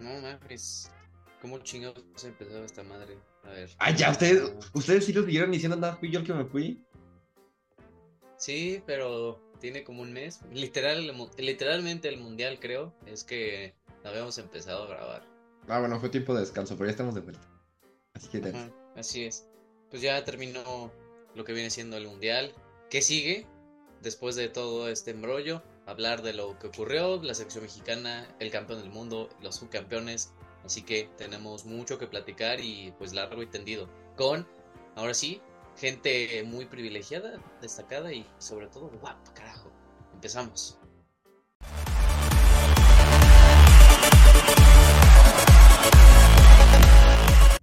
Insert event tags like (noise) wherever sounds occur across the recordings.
No mames. ¿Cómo chingados empezó esta madre? A ver. Ah, ya, ustedes, ustedes sí lo siguieron diciendo, nada, fui yo el que me fui. Sí, pero tiene como un mes. Literal, literalmente el mundial, creo, es que habíamos empezado a grabar. Ah, bueno, fue tiempo de descanso, pero ya estamos de vuelta. Así que así es. Pues ya terminó lo que viene siendo el mundial. ¿Qué sigue? Después de todo este embrollo, hablar de lo que ocurrió, la selección mexicana, el campeón del mundo, los subcampeones. Así que tenemos mucho que platicar y pues largo y tendido. Con, ahora sí, gente muy privilegiada, destacada y sobre todo guapa, carajo. Empezamos.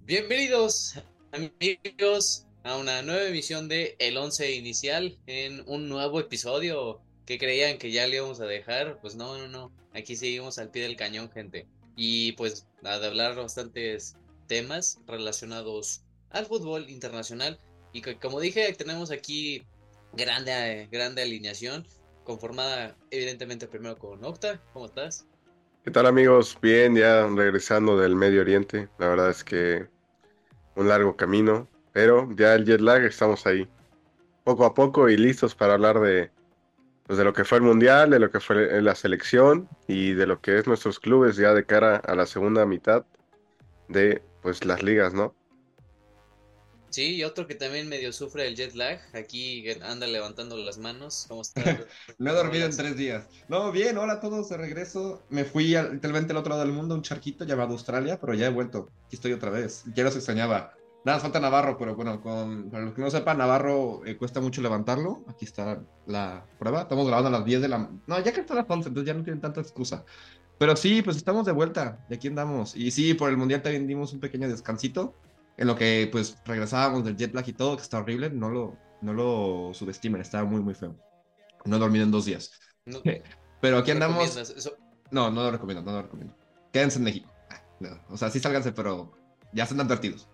Bienvenidos amigos a una nueva emisión de El 11 Inicial en un nuevo episodio que creían que ya le íbamos a dejar, pues no, no, no, aquí seguimos al pie del cañón gente y pues de hablar bastantes temas relacionados al fútbol internacional y como dije, tenemos aquí grande, grande alineación, conformada evidentemente primero con Octa. ¿Cómo estás? ¿Qué tal amigos? Bien, ya regresando del Medio Oriente. La verdad es que un largo camino, pero ya el jet lag estamos ahí. Poco a poco y listos para hablar de, pues de lo que fue el Mundial, de lo que fue la selección y de lo que es nuestros clubes ya de cara a la segunda mitad de pues las ligas, ¿no? Sí, y otro que también medio sufre el jet lag, aquí anda levantando las manos. ¿Cómo está? (laughs) no he dormido en tres días. No, bien, hola a todos, de regreso. Me fui literalmente al otro lado del mundo, un charquito llamado Australia, pero ya he vuelto. Aquí estoy otra vez. Ya los extrañaba. Nada, falta Navarro, pero bueno, con, para los que no sepan, Navarro eh, cuesta mucho levantarlo. Aquí está la prueba. Estamos grabando a las 10 de la... No, ya que está las 11, entonces ya no tienen tanta excusa. Pero sí, pues estamos de vuelta. De aquí andamos. Y sí, por el Mundial también dimos un pequeño descansito en lo que pues regresábamos del jet lag y todo, que está horrible, no lo, no lo subestimen, estaba muy, muy feo. No he dormido en dos días. Pero aquí andamos. No, no lo recomiendo, no lo recomiendo. Quédense en México. Ah, o sea, sí sálganse, pero ya están advertidos.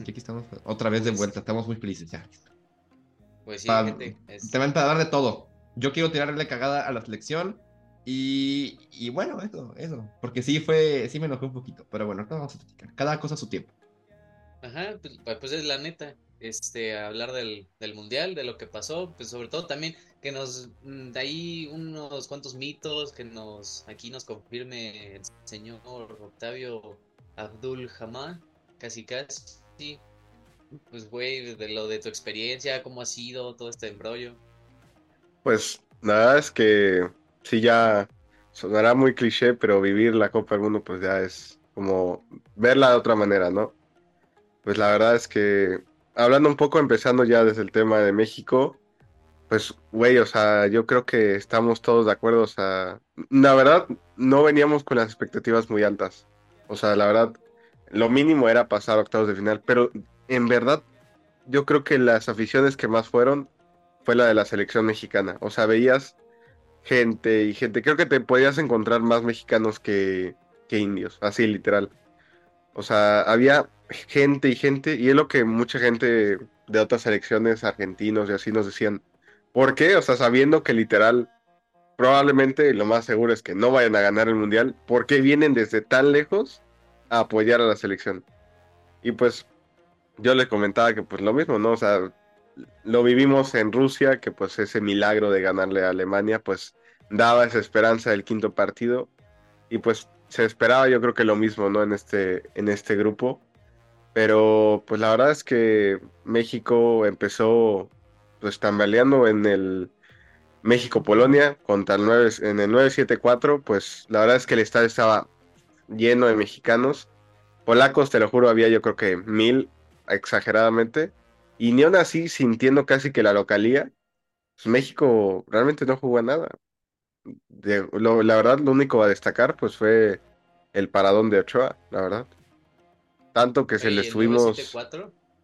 Aquí estamos otra vez de pues vuelta, estamos muy felices ya. Pues sí, gente, Te van a dar de todo. Yo quiero tirarle cagada a la selección y, bueno, eso, eso. Porque sí fue, sí me enojé un poquito. Pero bueno, vamos a platicar. Cada cosa a su tiempo. Ajá, pues, pues es la neta. Este, hablar del, del mundial, de lo que pasó, pues sobre todo también que nos, mm, de ahí unos cuantos mitos, que nos, aquí nos confirme el señor Octavio Abdul Hamad, casi casi, pues güey, de lo de tu experiencia, cómo ha sido todo este embrollo. Pues nada, es que sí ya sonará muy cliché, pero vivir la Copa del Mundo pues ya es como verla de otra manera, ¿no? Pues la verdad es que hablando un poco, empezando ya desde el tema de México, pues güey, o sea, yo creo que estamos todos de acuerdo, o sea, la verdad no veníamos con las expectativas muy altas, o sea, la verdad, lo mínimo era pasar octavos de final, pero en verdad yo creo que las aficiones que más fueron fue la de la selección mexicana, o sea, veías gente y gente. Creo que te podías encontrar más mexicanos que, que indios, así literal. O sea, había gente y gente, y es lo que mucha gente de otras selecciones argentinos y así nos decían. ¿Por qué? O sea, sabiendo que literal, probablemente lo más seguro es que no vayan a ganar el mundial, ¿por qué vienen desde tan lejos a apoyar a la selección? Y pues yo le comentaba que pues lo mismo, ¿no? O sea, lo vivimos en Rusia, que pues ese milagro de ganarle a Alemania, pues daba esa esperanza del quinto partido. Y pues se esperaba yo creo que lo mismo, ¿no? En este, en este grupo. Pero pues la verdad es que México empezó pues tambaleando en el México-Polonia contra el 9, en el 9-7-4, pues la verdad es que el estadio estaba lleno de mexicanos. Polacos, te lo juro, había yo creo que mil exageradamente. Y ni aún así, sintiendo casi que la localía, pues México realmente no jugó a nada. la verdad, lo único a destacar pues fue el paradón de Ochoa, la verdad. Tanto que se le subimos.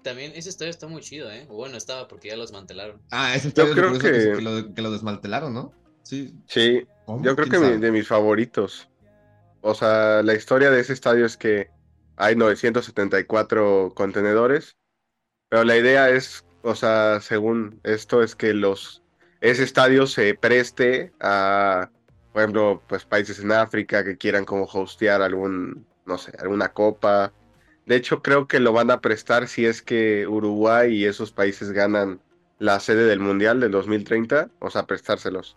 También ese estadio está muy chido, ¿eh? Bueno, estaba porque ya lo desmantelaron. Ah, ese estadio yo creo que... Que, lo, desmantelaron, ¿no? Sí. Sí, yo creo que de mis favoritos. O sea, la historia de ese estadio es que hay 974 contenedores pero la idea es, o sea, según esto, es que los ese estadio se preste a por ejemplo, pues países en África que quieran como hostear algún, no sé, alguna copa. De hecho, creo que lo van a prestar si es que Uruguay y esos países ganan la sede del Mundial del 2030, o sea, prestárselos.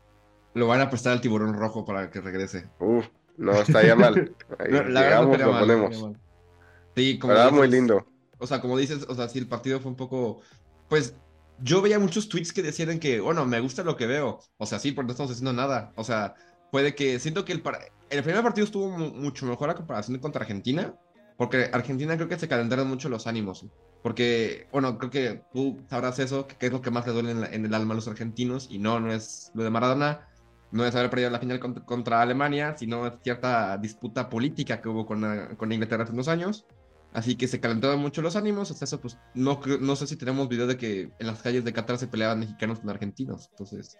Lo van a prestar al tiburón rojo para que regrese. Uf, no estaría mal. (laughs) Ahí No, la llegamos, lo mal, ponemos. mal. Sí, como ¿Verdad? Muy dices, lindo. O sea, como dices, o sea, sí, el partido fue un poco. Pues yo veía muchos tweets que decían que, bueno, me gusta lo que veo. O sea, sí, porque no estamos haciendo nada. O sea, puede que. Siento que el, par- el primer partido estuvo mu- mucho mejor a comparación contra Argentina. Porque Argentina creo que se calentaron mucho los ánimos. Porque, bueno, creo que tú sabrás eso, que, que es lo que más le duele en, la- en el alma a los argentinos. Y no, no es lo de Maradona. No es haber perdido la final cont- contra, Alemania, sino cierta disputa política que hubo con, la- con Inglaterra hace unos años. Así que se calentaron mucho los ánimos. Hasta eso, pues, no, no sé si tenemos video de que en las calles de Qatar se peleaban mexicanos con argentinos. Entonces,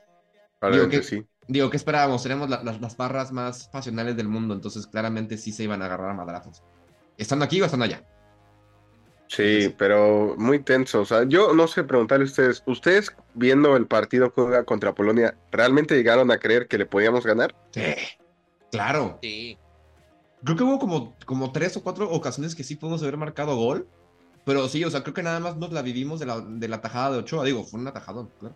Probablemente que- sí. digo, ¿qué esperábamos? Tenemos la- las- las barras más pasionales del mundo. Entonces, claramente sí se iban a agarrar a madrazos. ¿Estando aquí o estando allá? Sí, pero muy tenso. O sea, yo no sé preguntarle a ustedes, ¿ustedes viendo el partido que juega contra Polonia, realmente llegaron a creer que le podíamos ganar? Sí, claro. Sí. Creo que hubo como, como tres o cuatro ocasiones que sí pudimos haber marcado gol. Pero sí, o sea, creo que nada más nos la vivimos de la, de la tajada de Ochoa. Digo, fue una tajada, claro.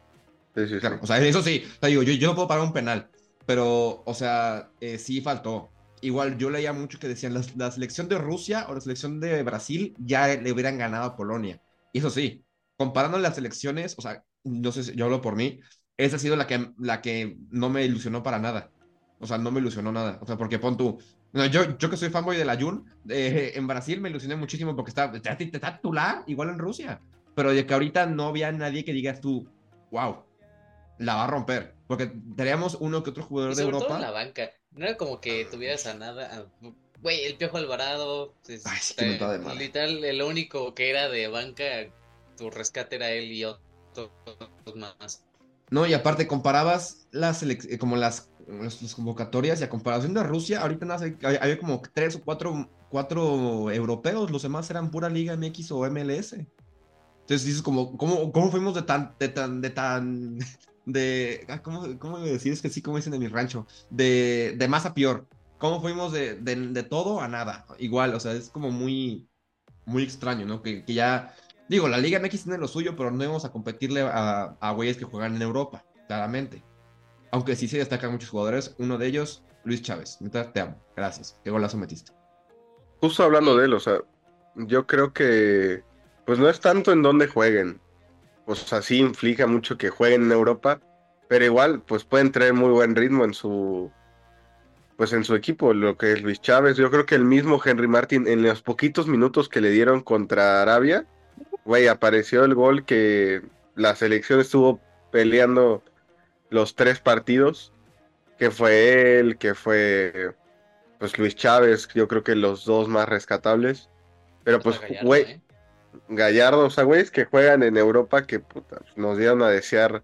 Sí, sí, sí. Claro, o sea, eso sí, o sea, digo, yo, yo no puedo pagar un penal, pero, o sea, eh, sí faltó. Igual yo leía mucho que decían, la, la selección de Rusia o la selección de Brasil ya le hubieran ganado a Polonia. Y eso sí, comparando las selecciones, o sea, no sé si yo hablo por mí, esa ha sido la que, la que no me ilusionó para nada. O sea, no me ilusionó nada. O sea, porque pon tú, no, yo, yo que soy fanboy de la Jun, eh, en Brasil me ilusioné muchísimo porque está, está, está titular, igual en Rusia. Pero de que ahorita no había nadie que digas tú, wow, la va a romper. Porque teníamos uno que otro jugador Y de todo Europa. en la banca. No era como que tuvieras a nada. Güey, el Piojo Alvarado. pues, Ay, sí, mentada de madre. literal, el único que era de banca, tu rescate era él y otros más. No, y aparte comparabas las eh, como las, las, las convocatorias y a comparación de Rusia, ahorita nada, hay- había como tres o cuatro, cuatro europeos, los demás eran pura Liga MX o MLS. Entonces dices como, ¿cómo, cómo fuimos de tan, de tan, de tan, (laughs) de, ah, ¿cómo, cómo decir? Es que sí, como dicen en mi rancho, de, de más a peor. ¿Cómo fuimos de, de, de todo a nada? Igual, o sea, es como muy, muy extraño, ¿no? Que, que ya, digo, la Liga MX tiene lo suyo, pero no íbamos a competirle a, a güeyes que juegan en Europa, claramente. Aunque sí se destacan muchos jugadores, uno de ellos, Luis Chávez. Te amo. Gracias. Qué golazo metiste. Justo hablando de él, o sea, yo creo que pues no es tanto en dónde jueguen. O sea, sí inflige mucho que jueguen en Europa, pero igual pues pueden traer muy buen ritmo en su pues en su equipo, lo que es Luis Chávez. Yo creo que el mismo Henry Martin en los poquitos minutos que le dieron contra Arabia, güey, apareció el gol que la selección estuvo peleando los tres partidos, que fue él, que fue pues Luis Chávez, yo creo que los dos más rescatables. Pero pues, güey, ¿eh? Gallardo, o sea, güeyes que juegan en Europa que puta, nos dieron a desear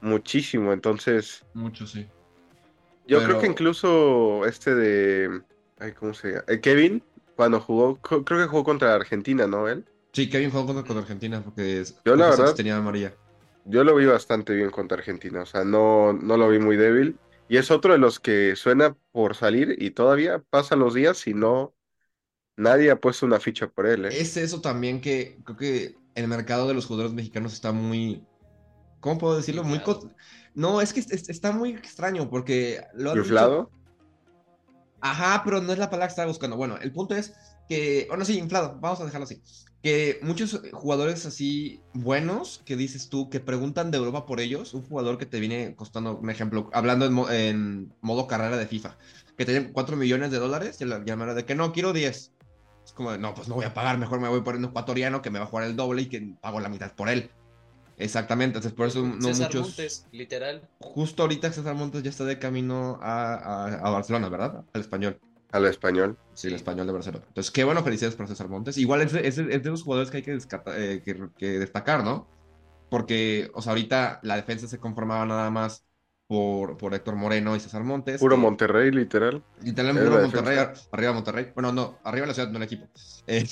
muchísimo. Entonces, Mucho, sí. yo Pero- creo que incluso este de. Ay, ¿cómo se llama? Eh, Kevin, cuando jugó, creo que jugó contra Argentina, ¿no? Él. Sí, Kevin jugó contra, contra Argentina porque es, Yo, la verdad- tenía María. Yo lo vi bastante bien contra Argentina, o sea, no, no lo vi muy débil. Y es otro de los que suena por salir y todavía pasan los días y no. Nadie ha puesto una ficha por él, ¿eh? Es eso también que creo que el mercado de los jugadores mexicanos está muy. ¿Cómo puedo decirlo? Muy. No, es que es- es- está muy extraño porque lo dicho- Inflado. Ajá, pero no es la palabra que estaba buscando. Bueno, el punto es que, bueno, sí, inflado, vamos a dejarlo así. Que muchos jugadores así buenos que dices tú que preguntan de Europa por ellos, un jugador que te viene costando, un ejemplo, hablando en, mo- en modo carrera de FIFA, que tiene 4 millones de dólares, y la llamaron de que no, quiero 10. Es como, de, no, pues no voy a pagar, mejor me voy por un ecuatoriano que me va a jugar el doble y que pago la mitad por él. Exactamente, entonces por eso no César muchos. Montes, literal. Justo ahorita César Montes ya está de camino a, a- a Barcelona, ¿verdad? Al español. Al español. Sí, el español de Barcelona. Entonces, qué bueno, felicidades por César Montes. Igual es de, es de- es de los jugadores que hay que, descata- eh, que, que destacar, ¿no? Porque, o sea, ahorita la defensa se conformaba nada más por, por Héctor Moreno y César Montes. Puro que- Monterrey, literal. Literalmente Es puro Monterrey, defensa. arriba Monterrey. Bueno, no, arriba la ciudad, no el equipo. (laughs) Eh,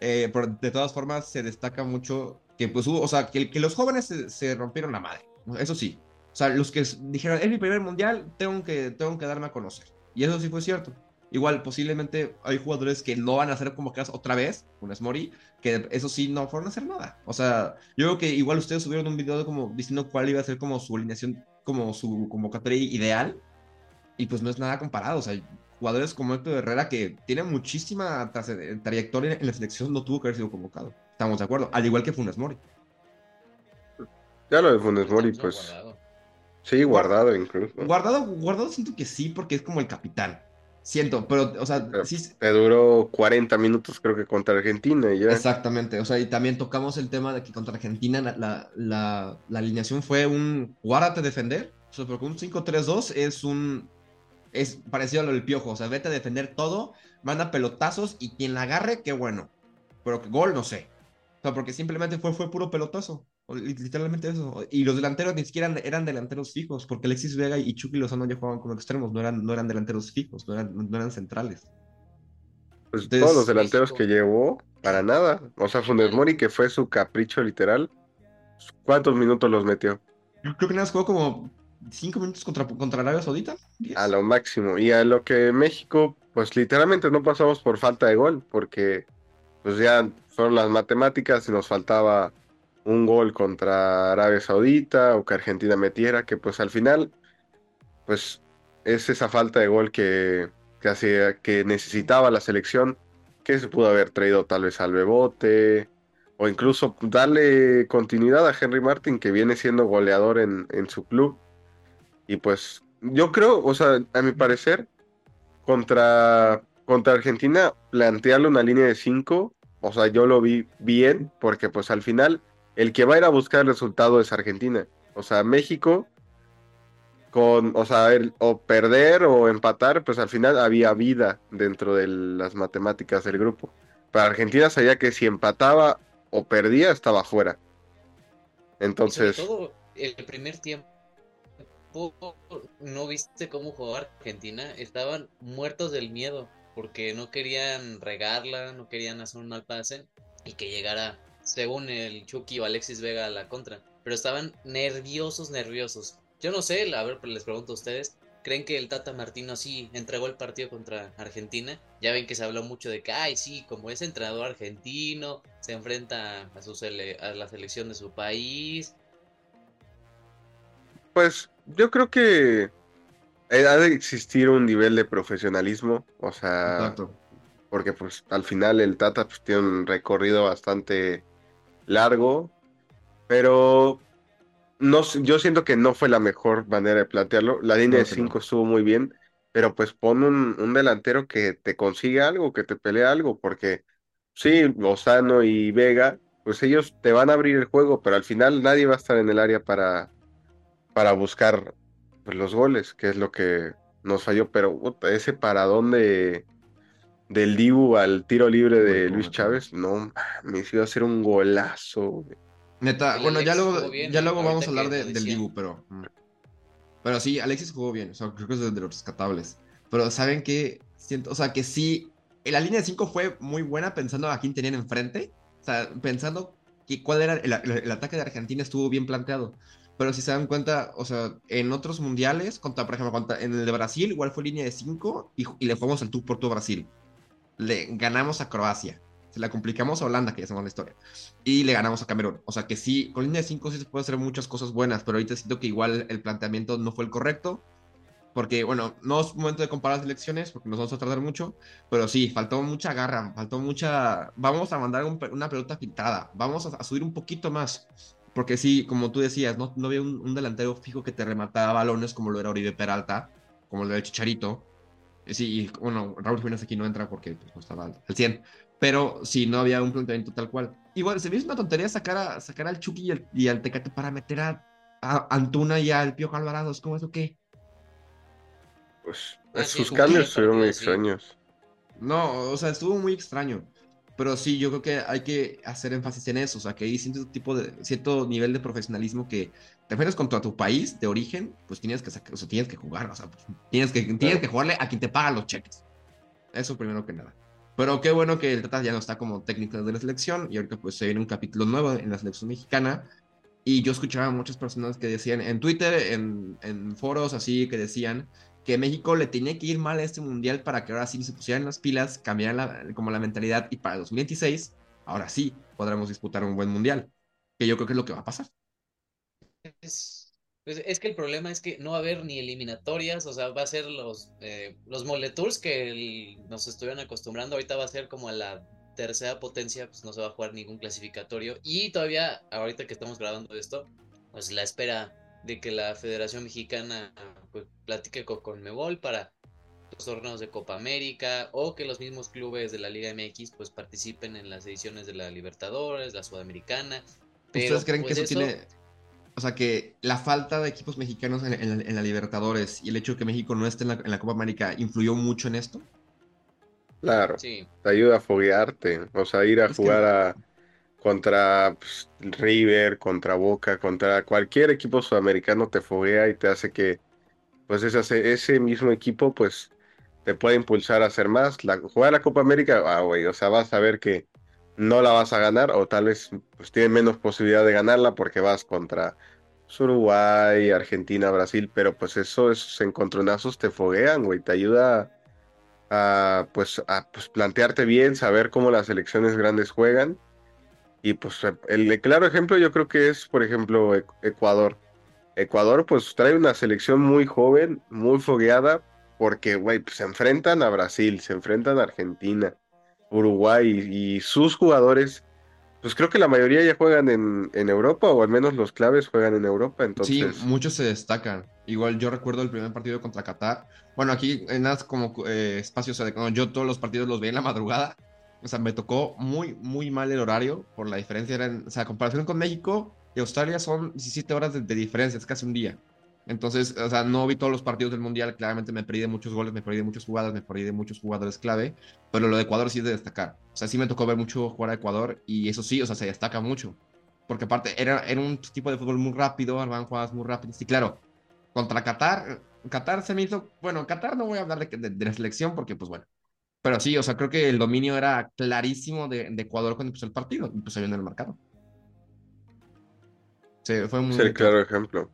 eh, pero de todas formas, se destaca mucho que, pues, hubo, o sea, que, que los jóvenes se, se rompieron la madre. Eso sí. sea, los que dijeron, es mi primer mundial, tengo que, tengo que darme a conocer. Y eso sí fue cierto. Igual, posiblemente hay jugadores que no van a ser convocados otra vez, un Smori, que eso sí no fueron a hacer nada. O sea, yo creo que igual ustedes subieron un video como diciendo cuál iba a ser como su alineación, como su convocatoria ideal, y pues no es nada comparado. O sea, jugadores como Héctor Herrera, que tiene muchísima trayectoria en la selección, no tuvo que haber sido convocado. Estamos de acuerdo, al igual que Funes Mori. Ya lo de Funes Mori, pues. Sí, guardado incluso. Guardado, guardado siento que sí, porque es como el capitán. Siento, pero, o sea, sí. Te duró 40 minutos, creo que contra Argentina y ya. Exactamente, o sea, y también tocamos el tema de que contra Argentina la, la, la, alineación fue un guárdate defender, o sea, porque un 5-3-2 es un. Es parecido a lo del piojo, o sea, vete a defender todo, manda pelotazos y quien la agarre, qué bueno. Pero que gol, no sé. O sea, porque simplemente fue, fue puro pelotazo. Literalmente eso. Y los delanteros ni siquiera eran, delanteros fijos, porque Alexis Vega y Chucky Lozano ya jugaban como extremos, no eran, no eran delanteros fijos, no eran, no eran centrales. Pues todos los delanteros que llevó, para nada. O sea, Funes Mori, que fue su capricho literal, ¿cuántos minutos los metió? Yo creo que nada más jugó como cinco minutos contra, contra Arabia Saudita. A lo máximo. Y a lo que México, pues literalmente no pasamos por falta de gol, porque pues ya fueron las matemáticas y nos faltaba un gol contra Arabia Saudita o que Argentina metiera, que pues al final, pues es esa falta de gol que, que, hacía, que necesitaba la selección, que se pudo haber traído tal vez al Bebote, o incluso darle continuidad a Henry Martin, que viene siendo goleador en, en su club. Y pues yo creo, o sea, a mi parecer, contra, contra Argentina, plantearle una línea de 5, o sea, yo lo vi bien, porque pues al final el que va a ir a buscar el resultado es Argentina. O sea, México, con, o sea, o perder o empatar, pues al final había vida dentro de las matemáticas del grupo. Para Argentina sabía que si empataba o perdía, estaba fuera. Entonces. todo el primer tiempo. ¿No viste cómo jugaba Argentina? Estaban muertos del miedo porque no querían regarla, no querían hacer un mal pase y que llegara según el Chucky o Alexis Vega a la contra. Pero estaban nerviosos, nerviosos. Yo no sé, a ver, les pregunto a ustedes. ¿Creen que el Tata Martino sí entregó el partido contra Argentina? Ya ven que se habló mucho de que, ay, sí, como es entrenador argentino, se enfrenta a, su a la selección de su país. Pues yo creo que ha de existir un nivel de profesionalismo, o sea, porque pues al final el Tata pues, tiene un recorrido bastante largo, pero no, yo siento que no fue la mejor manera de plantearlo. La línea de 5 estuvo muy bien, pero pues pon un, delantero que te consiga algo, que te pelea algo, porque sí, Lozano y Vega, pues ellos te van a abrir el juego, pero al final nadie va a estar en el área para, para buscar pues, los goles, que es lo que nos falló, pero ese paradón de del Dibu al tiro libre de Luis Chávez, no, me hizo hacer un golazo. Neta, bueno, ya luego, ya luego vamos a hablar del Dibu, pero. Mm. Pero sí, Alexis jugó bien, o sea, creo que es de los rescatables. Pero saben que, siento, o sea, que sí, la línea de 5 fue muy buena pensando a quién tenían enfrente. O sea, pensando que cuál era el, ataque de Argentina estuvo bien planteado. Pero si se dan cuenta, o sea, en otros mundiales, contra, por ejemplo, en el de Brasil, igual fue línea de 5 y, y, le jugamos al tú por todo Brasil le ganamos a Croacia. Se la complicamos a Holanda, que ya sabemos la historia. Y le ganamos a Camerún. O sea que sí, con línea de 5 sí se puede hacer muchas cosas buenas, pero ahorita siento que igual el planteamiento no fue el correcto. Porque, bueno, no es momento de comparar las elecciones, porque nos vamos a tardar mucho, pero sí, faltó mucha garra, faltó mucha... Vamos a mandar una pelota filtrada, vamos a, subir un poquito más, porque sí, como tú decías, no, no había un, delantero fijo que te remataba balones como lo era Oribe Peralta, como lo era Chicharito, Sí, bueno, Raúl Jiménez aquí no entra porque pues, no estaba al 100. Pero sí, no había un planteamiento tal cual. Igual, se me hizo una tontería sacar, a, sacar al Chucky y al, Tecate para meter a, Antuna y al Piojo Alvarado. ¿Cómo es o qué? Pues sus cambios estuvieron muy extraños. No, o sea, estuvo muy extraño. Pero sí, yo creo que hay que hacer énfasis en eso. O sea, que hay cierto tipo de, cierto nivel de profesionalismo que te enfrentas contra tu país de origen, pues tienes que o sea, tienes que jugar, o sea, pues, tienes que, tienes que jugarle a quien te paga los cheques. Eso primero que nada. Pero qué bueno que el Tata ya no está como técnico de la selección y ahorita pues se viene un capítulo nuevo en la selección mexicana Y yo escuchaba a muchas personas que decían en Twitter, en, en foros así, que decían que México le tenía que ir mal a este mundial para que ahora sí se pusieran las pilas, cambiaran la, como la mentalidad y para 2026, ahora sí podremos disputar un buen mundial, que yo creo que es lo que va a pasar. Es, pues, es que el problema es que no va a haber ni eliminatorias, o sea, va a ser los, eh, los moletours que nos estuvieron acostumbrando, ahorita va a ser como a la tercera potencia, pues no se va a jugar ningún clasificatorio. Y todavía, ahorita que estamos grabando esto, pues la espera de que la Federación Mexicana pues, platique con Conmebol para los torneos de Copa América o que los mismos clubes de la Liga MX pues participen en las ediciones de la Libertadores, la Sudamericana. ¿Ustedes creen que pues, eso, tiene, o sea, que la falta de equipos mexicanos en, la Libertadores y el hecho de que México no esté en la, en la Copa América influyó mucho en esto? Claro, te ayuda a foguearte, o sea, ir a jugar a contra pues, River, contra Boca, contra cualquier equipo sudamericano te foguea y te hace que, pues ese, ese mismo equipo, pues te puede impulsar a hacer más. La, jugar la Copa América, ah, güey, o sea, vas a ver que no la vas a ganar o tal vez pues tiene menos posibilidad de ganarla porque vas contra Uruguay, Argentina, Brasil, pero pues eso, esos encontronazos te foguean, güey, te ayuda a pues, a, pues plantearte bien, saber cómo las selecciones grandes juegan. Y pues el claro ejemplo yo creo que es, por ejemplo, Ecuador. Ecuador pues trae una selección muy joven, muy fogueada, porque, güey, pues, se enfrentan a Brasil, se enfrentan a Argentina, Uruguay y, sus jugadores, pues creo que la mayoría ya juegan en, en, Europa, o al menos los claves juegan en Europa, entonces... Sí, muchos se destacan. Igual yo recuerdo el primer partido contra Qatar. Bueno, aquí en nada como eh, espacios, yo todos los partidos los veía en la madrugada. O sea, me tocó muy, muy mal el horario por la diferencia. Era o sea, comparación con México y Australia son 17 horas de, diferencia, es casi un día. Entonces, o sea, no vi todos los partidos del Mundial, claramente me perdí de muchos goles, me perdí de muchas jugadas, me perdí de muchos jugadores clave, pero lo de Ecuador sí es de destacar. O sea, sí me tocó ver mucho jugar a Ecuador y eso sí, o sea, se destaca mucho. Porque aparte era, era un tipo de fútbol muy rápido, van jugadas muy rápidas. Y claro, contra Qatar, Qatar se me hizo, bueno, Qatar no voy a hablar de, la selección porque pues bueno, pero sí, o sea, creo que el dominio era clarísimo de, Ecuador cuando empezó el partido y pues en el mercado. Sí, fue muy... Sí, claro ejemplo.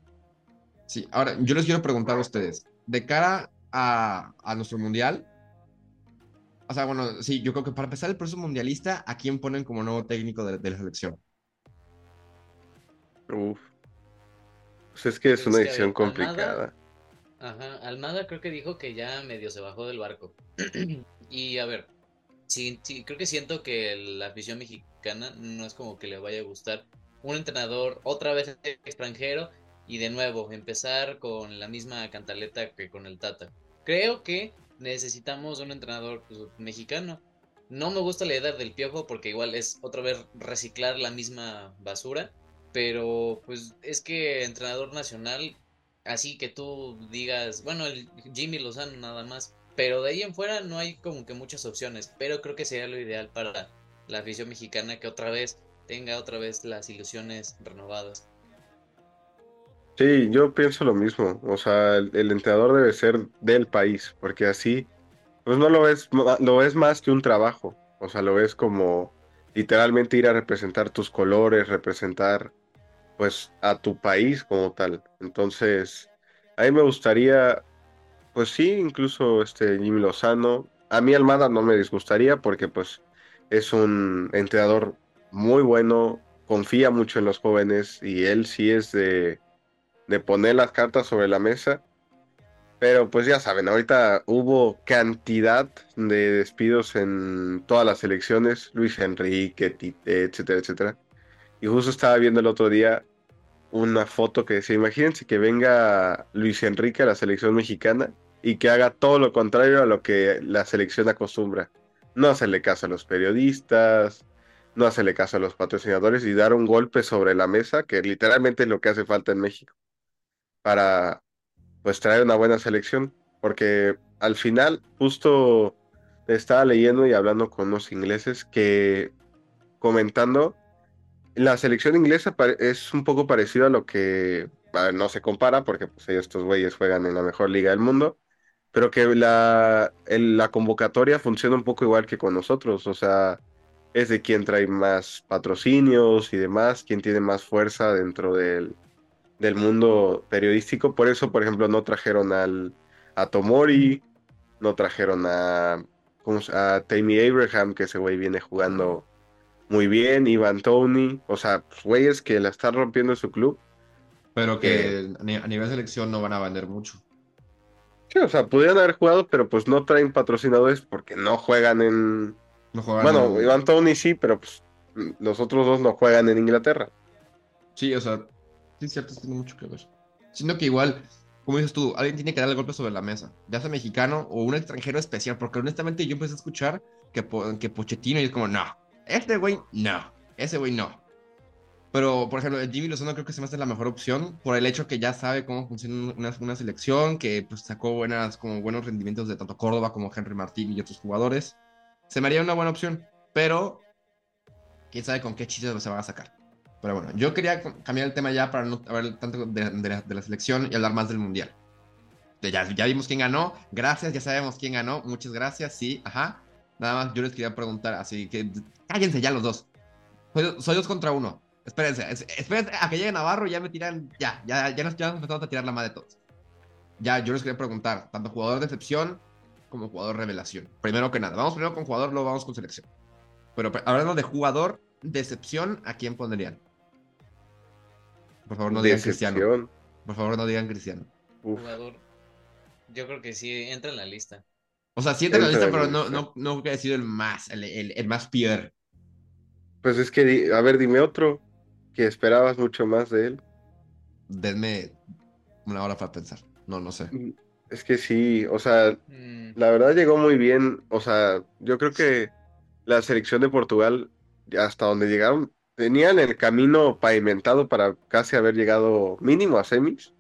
Sí, ahora yo les quiero preguntar a ustedes, de cara a, a nuestro mundial, o sea, bueno, sí, yo creo que para empezar el proceso mundialista, ¿a quién ponen como nuevo técnico de, de la selección? Uf. Pues es que es una decisión complicada. ajá, Almada creo que dijo que ya medio se bajó del barco. (clears throat) y a ver, sí, creo que siento que la afición mexicana no es como que le vaya a gustar un entrenador otra vez extranjero y de nuevo empezar con la misma cantaleta que con el Tata. Creo que necesitamos un entrenador pues, mexicano. No me gusta la idea del piojo porque igual es otra vez reciclar la misma basura. Pero pues es que entrenador nacional, así que tú digas, bueno, el Jimmy Lozano nada más, pero de ahí en fuera no hay como que muchas opciones, pero creo que sería lo ideal para la afición mexicana que otra vez tenga otra vez las ilusiones renovadas. Sí, yo pienso lo mismo, o sea, el, entrenador debe ser del país, porque así, pues no lo ves, lo ves más que un trabajo, o sea, lo ves como literalmente ir a representar tus colores, representar pues a tu país como tal. Entonces, a mí me gustaría, pues sí, incluso este Jimmy Lozano. A mí Almada no me disgustaría porque pues es un entrenador muy bueno, confía mucho en los jóvenes y él sí es de, de poner las cartas sobre la mesa. Pero pues ya saben, ahorita hubo cantidad de despidos en todas las elecciones, Luis Enrique, etcétera, etcétera. Y justo estaba viendo el otro día una foto que decía, imagínense que venga Luis Enrique a la selección mexicana y que haga todo lo contrario a lo que la selección acostumbra. No hacerle caso a los periodistas, no hacerle caso a los patrocinadores y dar un golpe sobre la mesa, que literalmente es lo que hace falta en México para pues traer una buena selección, porque al final justo estaba leyendo y hablando con unos ingleses que comentando la selección inglesa es un poco parecido a lo que no se compara porque pues, estos güeyes juegan en la mejor liga del mundo, pero que la, la convocatoria funciona un poco igual que con nosotros, o sea, es de quién trae más patrocinios y demás, quién tiene más fuerza dentro del, del mundo periodístico. Por eso, por ejemplo, no trajeron al, a Tomori, no trajeron a, ¿cómo se- a Tammy Abraham, que ese güey viene jugando muy bien, Ivan Tony, o sea, pues, güeyes que la están rompiendo en su club. Pero que a ni- a nivel selección no van a vender mucho. Sí, o sea, pudieran haber jugado, pero pues no traen patrocinadores porque no juegan en... No juegan Bueno, en- Ivan Tony sí, pero pues los otros dos no juegan en Inglaterra. Sí, o sea, sí, cierto, tiene mucho que ver. Siento que igual, como dices tú, alguien tiene que dar el golpe sobre la mesa, ya sea mexicano o un extranjero especial, porque honestamente yo empecé a escuchar que, que Pochettino y es como, no, este güey, no, ese güey no. Pero, por ejemplo, el Jimmy Lozano creo que se me hace la mejor opción por el hecho que ya sabe cómo funciona una, una selección, que pues sacó buenas, como buenos rendimientos de tanto Córdoba como Henry Martín y otros jugadores. Se me haría una buena opción, pero quién sabe con qué chistes se van a sacar. Pero bueno, yo quería cambiar el tema ya para no hablar tanto de, de la, de la selección y hablar más del mundial. Ya, ya vimos quién ganó, gracias, ya sabemos quién ganó, muchas gracias, sí, ajá. Nada más yo les quería preguntar, así que cállense ya los dos. Soy, soy dos contra uno. Espérense, es- espérense a que llegue Navarro ya me tiran, ya, ya, ya nos, ya nos empezamos a tirar la madre todos. Ya, yo les quería preguntar, tanto jugador de excepción como jugador revelación. Primero que nada, vamos primero con jugador, luego vamos con selección. Pero pe- hablando de jugador de excepción, ¿a quién pondrían? Por favor, no digan Cristiano. Decepción. Por favor, no digan Cristiano. Uf. Jugador. Yo creo que sí entra en la lista. O sea, sí entra en la lista, en pero la no, lista. no, no voy a decir el más, el, el, el más peor. Pues es que, a ver, dime otro que esperabas mucho más de él. Denme una hora para pensar. No, no sé. Es que sí, o sea, Mm, la verdad llegó muy bien. O sea, yo creo que la selección de Portugal, hasta donde llegaron, tenían el camino pavimentado para casi haber llegado mínimo a semis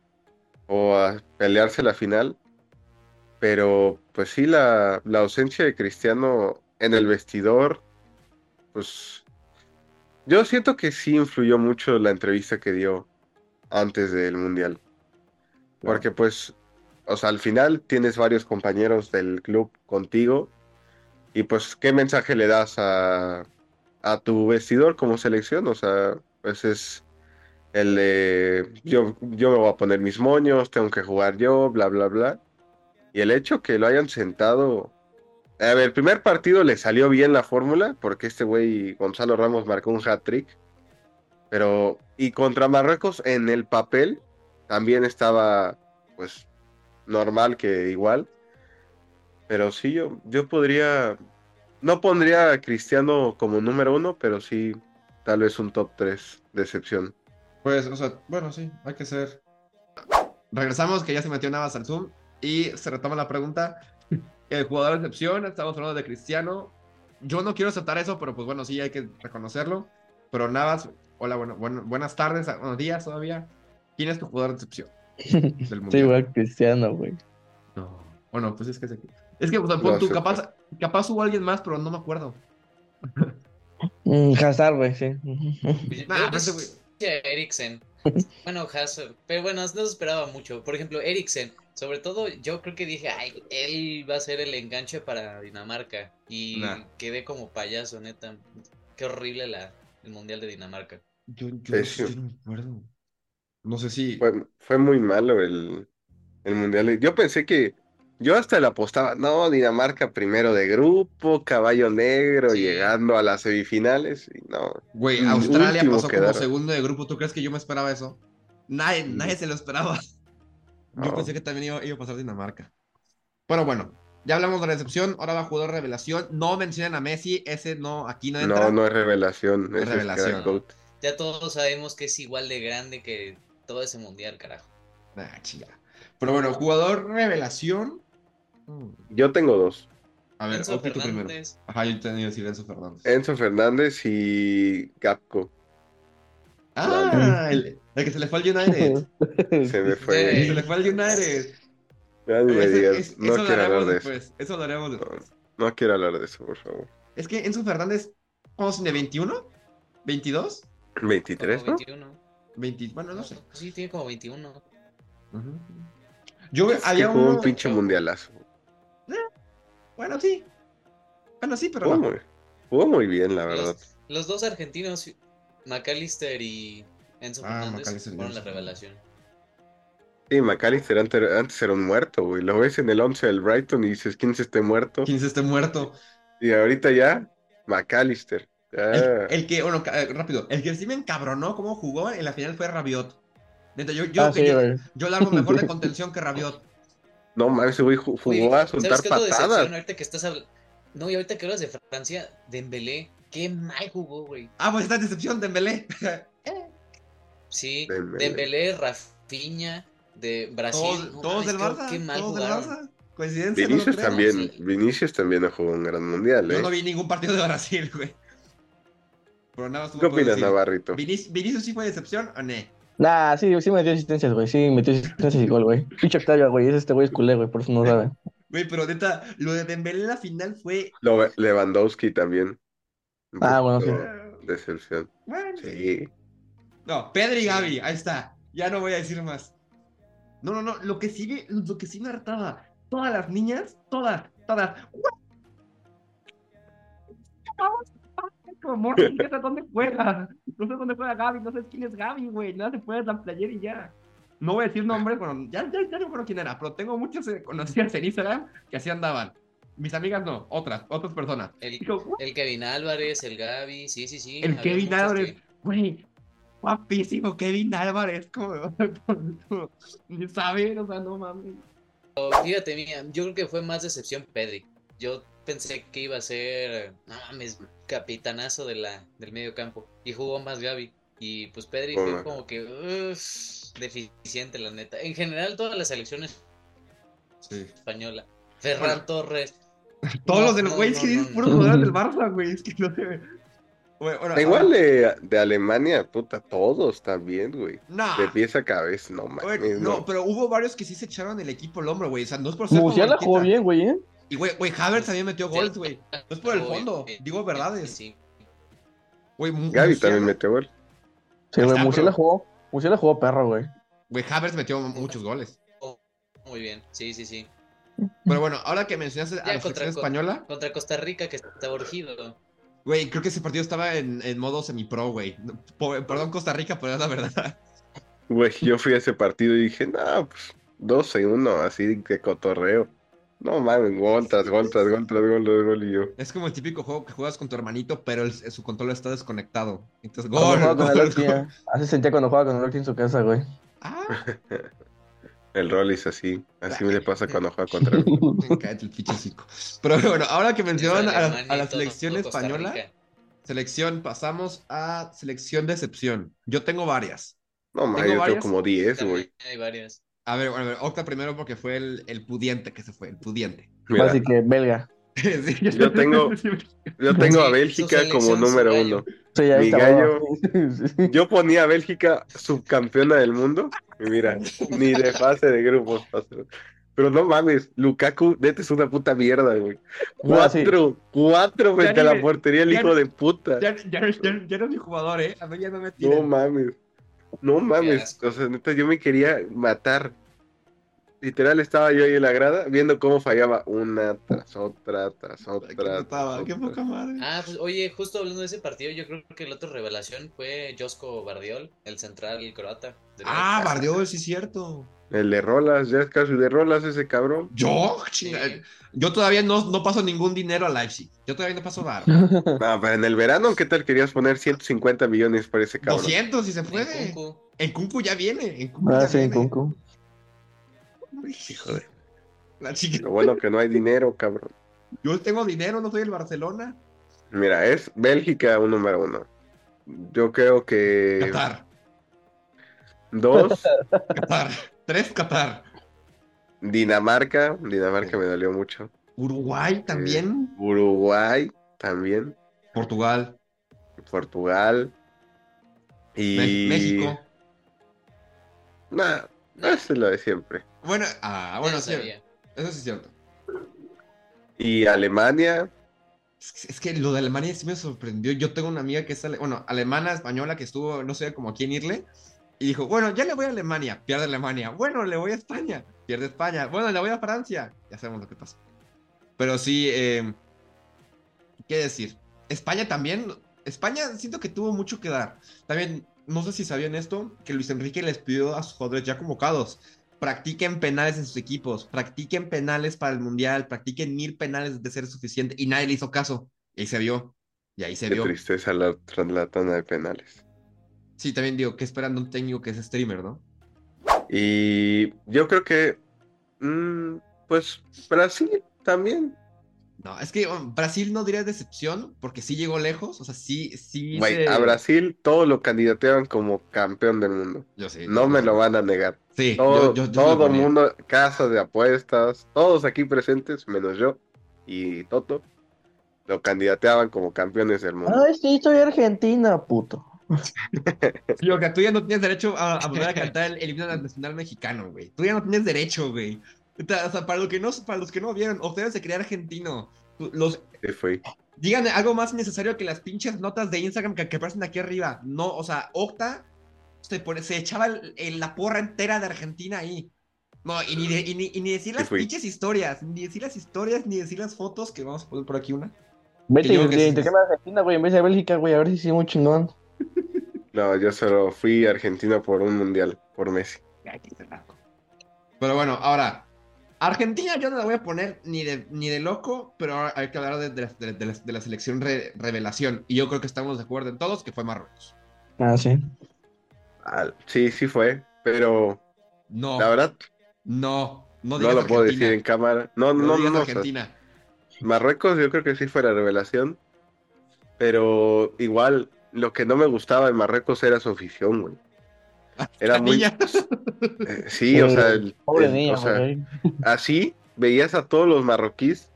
o a pelearse la final. Pero pues sí, la, la ausencia de Cristiano en el vestidor, pues yo siento que sí influyó mucho la entrevista que dio antes del Mundial. Porque pues, o sea, al final tienes varios compañeros del club contigo y pues, ¿qué mensaje le das a, a tu vestidor como selección? O sea, pues es el de yo, yo me voy a poner mis moños, tengo que jugar yo, bla, bla, bla. Y el hecho que lo hayan sentado... A ver, el primer partido le salió bien la fórmula porque este güey Gonzalo Ramos marcó un hat-trick. Pero, y contra Marruecos en el papel también estaba, pues, normal que igual. Pero sí, yo, yo podría, no pondría a Cristiano como número uno, pero sí, tal vez un top 3 de excepción. Pues, o sea, bueno, sí, hay que ser. Regresamos, que ya se metió Navas al Zoom y se retoma la pregunta. El jugador de excepción, estamos hablando de Cristiano. Yo no quiero aceptar eso, pero pues bueno, sí hay que reconocerlo. Pero Navas, hola, bueno, bueno, buenas tardes, buenos días todavía. ¿Quién es tu jugador de excepción del Estoy mundial? igual cristiano, güey. No. Bueno, pues es que es aquí. Es que, o sea, pon tú, capaz, capaz hubo alguien más, pero no me acuerdo. Mm, Hazard, güey, sí. Yo Nah, Eriksen. Bueno, Hazard. Pero bueno, no se esperaba mucho. Por ejemplo, Eriksen. Sobre todo, yo creo que dije, ay, él va a ser el enganche para Dinamarca. Y Nah. quedé como payaso, neta. Qué horrible la, el Mundial de Dinamarca. Yo, yo no me acuerdo. No sé si. Fue, fue muy malo el, el mundial. Yo pensé que, yo hasta le apostaba, no, Dinamarca primero de grupo, caballo negro, Sí. llegando a las semifinales, y no. Güey, Australia pasó como segundo de grupo. ¿Tú crees que yo me esperaba eso? Nadie, Mm. nadie se lo esperaba. (laughs) Yo No. pensé que también iba, iba a pasar Dinamarca. Pero bueno, ya hablamos de la excepción. Ahora va jugador revelación. No mencionan a Messi. Ese no, aquí no entra. No, no es revelación, No es revelación. Ya todos sabemos que es igual de grande que todo ese Mundial, carajo. Ah, chinga. Pero bueno, jugador revelación. Mm. Yo tengo dos, A ver, Enzo tú primero. Fernández. Ajá, yo tenía que decir Enzo Fernández. Enzo Fernández y Gapco. Ah, el, el que se le fue al United. (laughs) Se me El que fue. se le fue al United. Ya ni me digas, es- no eso lo quiero haremos hablar de eso. después. Eso lo haremos después. No quiero hablar de eso, por favor. Es que Enzo Fernández, ¿cuántos tiene? ¿21? ¿22? 23, Como ¿no? 21. 20, bueno, no sé. Sí, tiene como 21. Ujú. Yo Es que había jugó uno. un pinche mundialazo. Bueno, sí. Bueno, sí, pero Jugó no. muy, Jugó muy bien, la verdad. Los, los dos argentinos, McAllister y Enzo Ah, Fernández, fueron la revelación. Sí, McAllister antes, antes era un muerto, güey. Lo ves en el 11 del Brighton y dices, ¿quién es este muerto? ¿Quién se esté muerto? Y ahorita ya, McAllister. Ya. El, el que, bueno, eh, rápido, el que sí me encabronó cómo jugó en la final fue Rabiot. Yo, yo, Ah, sí, yo, yo largo mejor de (laughs) contención que Rabiot. No mames, ese güey ju- jugó Oye, a ¿sabes soltar patadas. decepción ahorita que estás hablando? No, y ahorita que hablas de Francia, Dembélé, qué mal jugó, güey. Ah, pues esta decepción de Dembélé. (laughs) Sí, Dembélé. Dembélé, Rafinha, de Brasil. Todos, no todos mames, del qué- Barça, Qué mal todos del jugaron. Barça. Coincidencia, Vinicius también, sí. Vinicius también no jugó un gran mundial, Yo ¿eh? no vi ningún partido de Brasil, güey. Pero nada más ¿Qué opinas, Navarrito? ¿Vinic- ¿Vinicius sí fue decepción o no? Nah, sí, sí metió asistencias, güey. Sí, metió asistencias y gol, güey. (laughs) Pinche Octavio, güey. Es este güey es culé, güey. Por eso no sabe. Güey, pero neta, lo de Dembélé en la final fue... Lo- Lewandowski también. Ah, bueno, sí. Decepción. Bueno, Sí. No, Pedri y. Gaby, ahí está. Ya no voy a decir más. No, no, no, lo que sigue, lo que sí me hartaba. Todas las niñas, todas, todas. Como morro, no sé dónde juega. No sé dónde juega Gaby, no sé quién es Gaby, güey. Nada se puede la playera y ya. No voy a decir nombres, bueno, ya, ya, ya no recuerdo quién era, pero tengo muchos eh, conocidas en Instagram que así andaban. Mis amigas no, otras, otras personas. El, Digo, "What?". el Kevin Álvarez, el Gaby, sí, sí, sí. El Kevin Álvarez, que- güey, guapísimo Kevin Álvarez, como, (laughs) ni sabe, o sea, no mames. Fíjate, mía, yo creo que fue más decepción Pedri. Yo pensé que iba a ser, no mames, capitanazo de la, del medio campo. Y jugó más Gaby. Y pues Pedri fue como que uf, deficiente, la neta. En general, todas las selecciones Sí. españolas. Ferran Bueno. Torres. (laughs) Todos No, los del no, güey, no, es que dices no, puros no. jugadores del Barça, güey, es que no se ve. Bueno, bueno, Igual de, de Alemania, puta, todos también, güey. Nah, De pies a cabeza, no mames. no, no. pero hubo varios que sí se echaron el equipo al hombro, güey, o sea, no es por ser Musiala jugó bien, güey, ¿eh? Y güey, güey, Havertz también metió goles, güey. No es por el fondo, bien, digo bien, verdades. sí. Güey, Gaby también metió gol. Sí, güey. Musiala jugó. Musiala jugó perro, güey. Güey, Havertz metió muchos goles. Muy bien, sí, sí, sí. Pero bueno, ahora que mencionaste a Ya la contra- selección española, Contra Costa Rica, que está urgido. güey, creo que ese partido estaba en, en modo semi-pro, güey. Perdón, Costa Rica, pero es la verdad. Güey, yo fui a ese partido y dije, no, pues 12 1, así de cotorreo. No mames, gol tras gol tras gol tras gol tras gol y yo. Es como el típico juego que juegas con tu hermanito, pero el- su control está desconectado. Entonces, Cuando gol, el gol, gol. ¿eh? Así sentía cuando jugaba con el Octi en su casa, güey. Ah, (laughs) El rol es así. Así me le pasa cuando juega contra me cae el hocico. (laughs) Pero bueno, ahora que mencionan a, la- a selección española, Rica. selección, pasamos a selección de excepción. Yo tengo varias. No mames, yo varias. tengo como 10, güey. Hay varias. A ver, bueno, a ver, Octa primero porque fue el, el pudiente que se fue, el pudiente. Mira, Así que belga. (laughs) Sí, Yo tengo- yo tengo a Bélgica como número gallo. uno. Sí, ahí Mi está. gallo. (laughs) Yo ponía a Bélgica subcampeona del mundo. Y mira, (laughs) ni de fase de grupos. Pero no mames, Lukaku, neta es una puta mierda, güey. Cuatro, cuatro frente a la portería, el hijo de puta. Ya, ya, ya, ya no es mi jugador, ¿eh? A ver, ya no me No mames. No mames. O sea, neta, yo me quería matar. Literal estaba yo ahí en la grada viendo cómo fallaba una tras otra, tras otra. qué poca madre. Ah, pues oye, justo hablando de ese partido, yo creo que la otra revelación fue Josko Bardiol, el central croata. Ah. Bardiol, sí es cierto. El de Rolas, ya es casi de Rolas ese cabrón. Yo, Sí. yo todavía no, no paso ningún dinero a Leipzig. Yo todavía no paso bar. (laughs) No, pero en el verano, ¿qué tal querías poner 150 millones por ese cabrón? 200 si se En puede. Kunku. En Kunku ya viene. En Kunku Ah, ya sí, viene. Kunku. Hijo de... La chica. Lo bueno que no hay dinero, cabrón. Yo tengo dinero, no soy el Barcelona. Mira, es Bélgica un número uno. Yo creo que Qatar. dos, (laughs) Qatar. Tres Qatar. Dinamarca, Dinamarca me dolió mucho. Uruguay también. Uruguay también, Portugal. Portugal y Me- México. Nah, es la de siempre. Bueno, ah, bueno, sí, eso sí es cierto. Y Alemania, Es es que lo de Alemania sí me sorprendió. Yo tengo una amiga que es, ale- bueno, alemana, española, que estuvo, no sé, como a quién irle. Y dijo, bueno, ya le voy a Alemania, pierde Alemania. Bueno, le voy a España, pierde España. Bueno, le voy a Francia. Ya sabemos lo que pasa. Pero sí, eh, ¿qué decir? España también. España siento que tuvo mucho que dar. También, no sé si sabían esto, que Luis Enrique les pidió a sus jugadores ya convocados. Practiquen penales en sus equipos, practiquen penales para el Mundial, practiquen mil penales de ser suficiente. Y nadie le hizo caso. Y ahí se vio. Y ahí se Qué vio. tristeza la, tras la tanda de penales. Sí, también digo, que esperando un técnico que es streamer, ¿no? Y yo creo que, mm, pues Brasil también. No, es que um, Brasil no diría decepción, porque sí llegó lejos, o sea, sí, sí. Güey, se- a Brasil todos lo candidateaban como campeón del mundo. Yo sí. No me lo van a negar. Sí, Todo, yo, yo- yo todo mundo, casas de apuestas, todos aquí presentes, menos yo y Toto, lo candidateaban como campeones del mundo. Ay, sí, soy argentina, puto. (laughs) Sí, o sea, tú ya no tienes derecho a, a volver a cantar el, el himno nacional mexicano, güey. Tú ya no tienes derecho, güey. O sea, para, lo que no, para los que no vieron, ustedes se creía argentino. Los, fue. digan algo más necesario que las pinches notas de Instagram que, que aparecen aquí arriba. No, o sea, Octa se, pone, se echaba el- el- la porra entera de Argentina ahí. No, y ni, de- y ni, y ni decir las pinches historias, ni decir las historias, ni decir las fotos, que vamos a poner por aquí una. Vete de sí. a Argentina, güey, en vez de Bélgica, güey, a ver si sí muy chingón. No, yo solo fui a Argentina por un mundial, por Messi. Pero bueno, ahora, Argentina yo no la voy a poner ni de, ni de loco, pero ahora hay que hablar de, de la, de- de la- de la selección re- revelación. Y yo creo que estamos de acuerdo en todos que fue Marruecos. Ah, sí. Ah, sí, sí fue, pero No, la verdad no, no no digas lo puedo decir en cámara. No, No, no, digas no, o sea, Argentina. Marruecos yo creo que sí fue la revelación, pero igual lo que no me gustaba de Marruecos era su afición, güey. Era muy... niña. eh, sí, o sea, el- (laughs) Pobre el- niña, o sea, güey. así veías a todos los marroquíes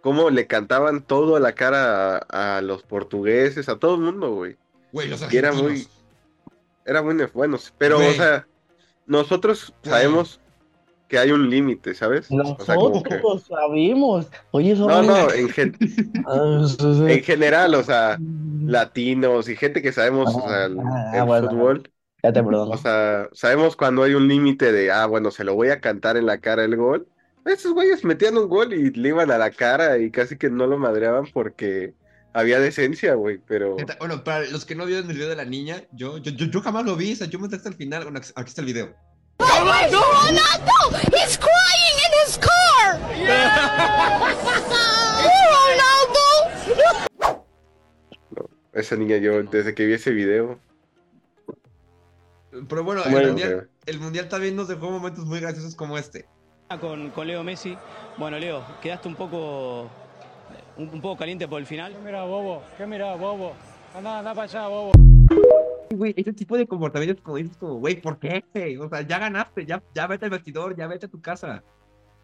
cómo le cantaban todo a la cara a, a los portugueses, a todo el mundo, güey. Güey, los Y era muy- Era muy nef- bueno, pero Güey. o sea, nosotros Güey. sabemos que hay un límite, ¿sabes? O sea, que- Nosotros sabemos. Oye, eso No, no, en, gen- (laughs) Ah, en general, o sea, latinos y gente que sabemos o sea, el, Ah, el bueno. fútbol, Ya te (laughs) perdono. o sea, sabemos cuando hay un límite de, ah, bueno, se lo voy a cantar en la cara el gol. Esos güeyes metían un gol y le iban a la cara y casi que no lo madreaban porque había decencia, güey, pero... Bueno, para los que no vieron el video de la niña, yo, yo, yo, yo jamás lo vi, o sea, yo me entré hasta el final. Bueno, aquí está el video. Ronaldo! He's crying in his car! (laughs) Ronaldo! Esa niña, yo desde que vi ese video, Pero bueno, el, Bueno. mundial, el mundial también nos dejó momentos muy graciosos como este. Con, con Leo Messi. Bueno, Leo, quedaste un poco, un, un poco caliente por el final. ¿Qué mira, bobo? ¿Qué mira, bobo? Anda, anda para allá, bobo. Güey, ese tipo de comportamientos como dices, como, güey, ¿por qué? O sea, ya ganaste, ya, ya vete al vestidor, ya vete a tu casa.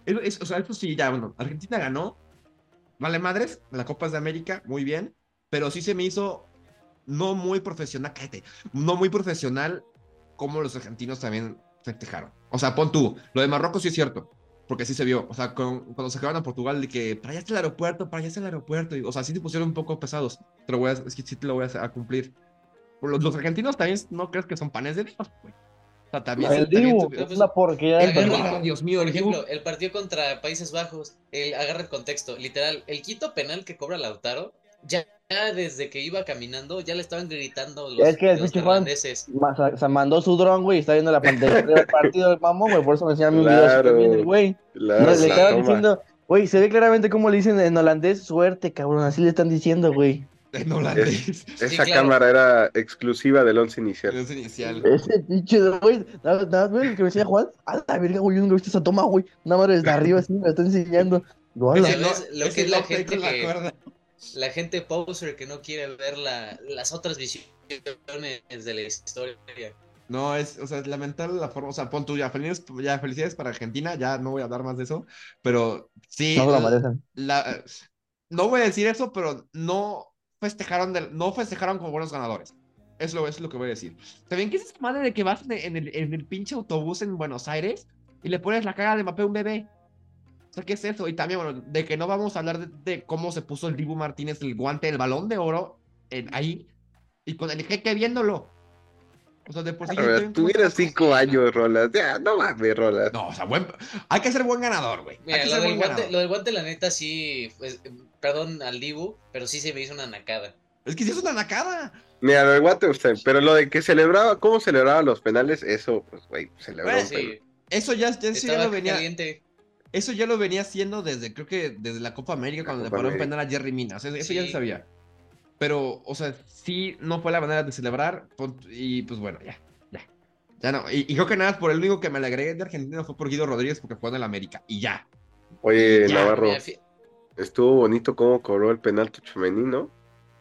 Eso, es- o sea, eso sí, ya, bueno, Argentina ganó. Vale madres, la Copa de América, muy bien. Pero sí se me hizo no muy profesional, cállate, no muy profesional como los argentinos también festejaron. O sea, pon tú, lo de Marruecos sí es cierto, porque sí se vio. O sea, con- cuando se acabaron a Portugal, de que para allá está el aeropuerto, para allá está el aeropuerto. y- o sea, sí te pusieron un poco pesados. Te lo voy a, es que sí te lo voy a, a cumplir. Los, los argentinos también no crees que son panes de Dios, güey. O sea, también. El también Dibu, tuvieron- es una porquería El- el- Dios mío, Por el Dibu. ejemplo, el partido contra Países Bajos, el, agarra el contexto, literal, el quito penal que cobra Lautaro, ya desde que iba caminando, ya le estaban gritando los, Es que el los pinche Juan- neerlandeses. Ma- Se se mandó su dron, güey, y está viendo la pantalla del (laughs) partido del mamón, güey, por eso me video así Claro. también el güey. la, No, le estaban toma. diciendo, güey, se ve claramente cómo le dicen en holandés, suerte, cabrón, así le están diciendo, güey. En holandés. Esa Sí, claro. cámara era exclusiva del once inicial. Es inicial. Ese pinche, güey, nada nada más que me decía Juan, a la verga, güey, yo nunca he visto esa toma, güey, una madre desde arriba así me la está enseñando. (laughs) Yo, a la- Ese- ¿Sabes lo que es la gente que- cuerda. La gente poser que no quiere ver la, las otras visiones de la historia. No, es, o sea, es lamentable la forma, o sea, pon tú ya, felicidades, ya felicidades para Argentina, ya no voy a hablar más de eso, pero sí, no la- la- no voy a decir eso, pero no festejaron, del- no festejaron como buenos ganadores. Es lo, es lo que voy a decir. ¿Saben qué es esa madre de que vas en el, en el, en el pinche autobús en Buenos Aires y le pones la cara de Mbappé a un bebé? O sea, ¿qué es eso? Y también, bueno, de que no vamos a hablar de, de cómo se puso el Dibu Martínez el guante del balón de oro en, ahí y con el jeque viéndolo. O sea, de por sí ver, tuviera cinco años, Rolas. Ya, no mames, Rolas. No, o sea, buen... hay que ser buen ganador, güey. Hay Mira, que lo ser del, buen guante, ganador. lo del guante, la neta, sí. Pues, perdón al Dibu, pero sí se me hizo una nacada. Es que sí es una nacada. Mira, lo de Guate, usted, pero lo de que celebraba, cómo celebraba los penales, eso, pues, güey, celebró Bueno. Sí, Eso ya, ya, ya lo venía, caliente. Eso ya lo venía haciendo desde, creo que desde la Copa América, La cuando le paró un penal a Jerry Mina. O sea, eso ya se sabía. Pero, o sea, sí no fue la manera de celebrar. Y pues bueno, ya, ya. Ya no. Y, y creo que nada, más por el único que me alegré de Argentina fue por Guido Rodríguez porque jugó en el América. Y ya. Oye, Ya, Navarro, Mira, estuvo bonito cómo cobró el penal Tuchumení, ¿no?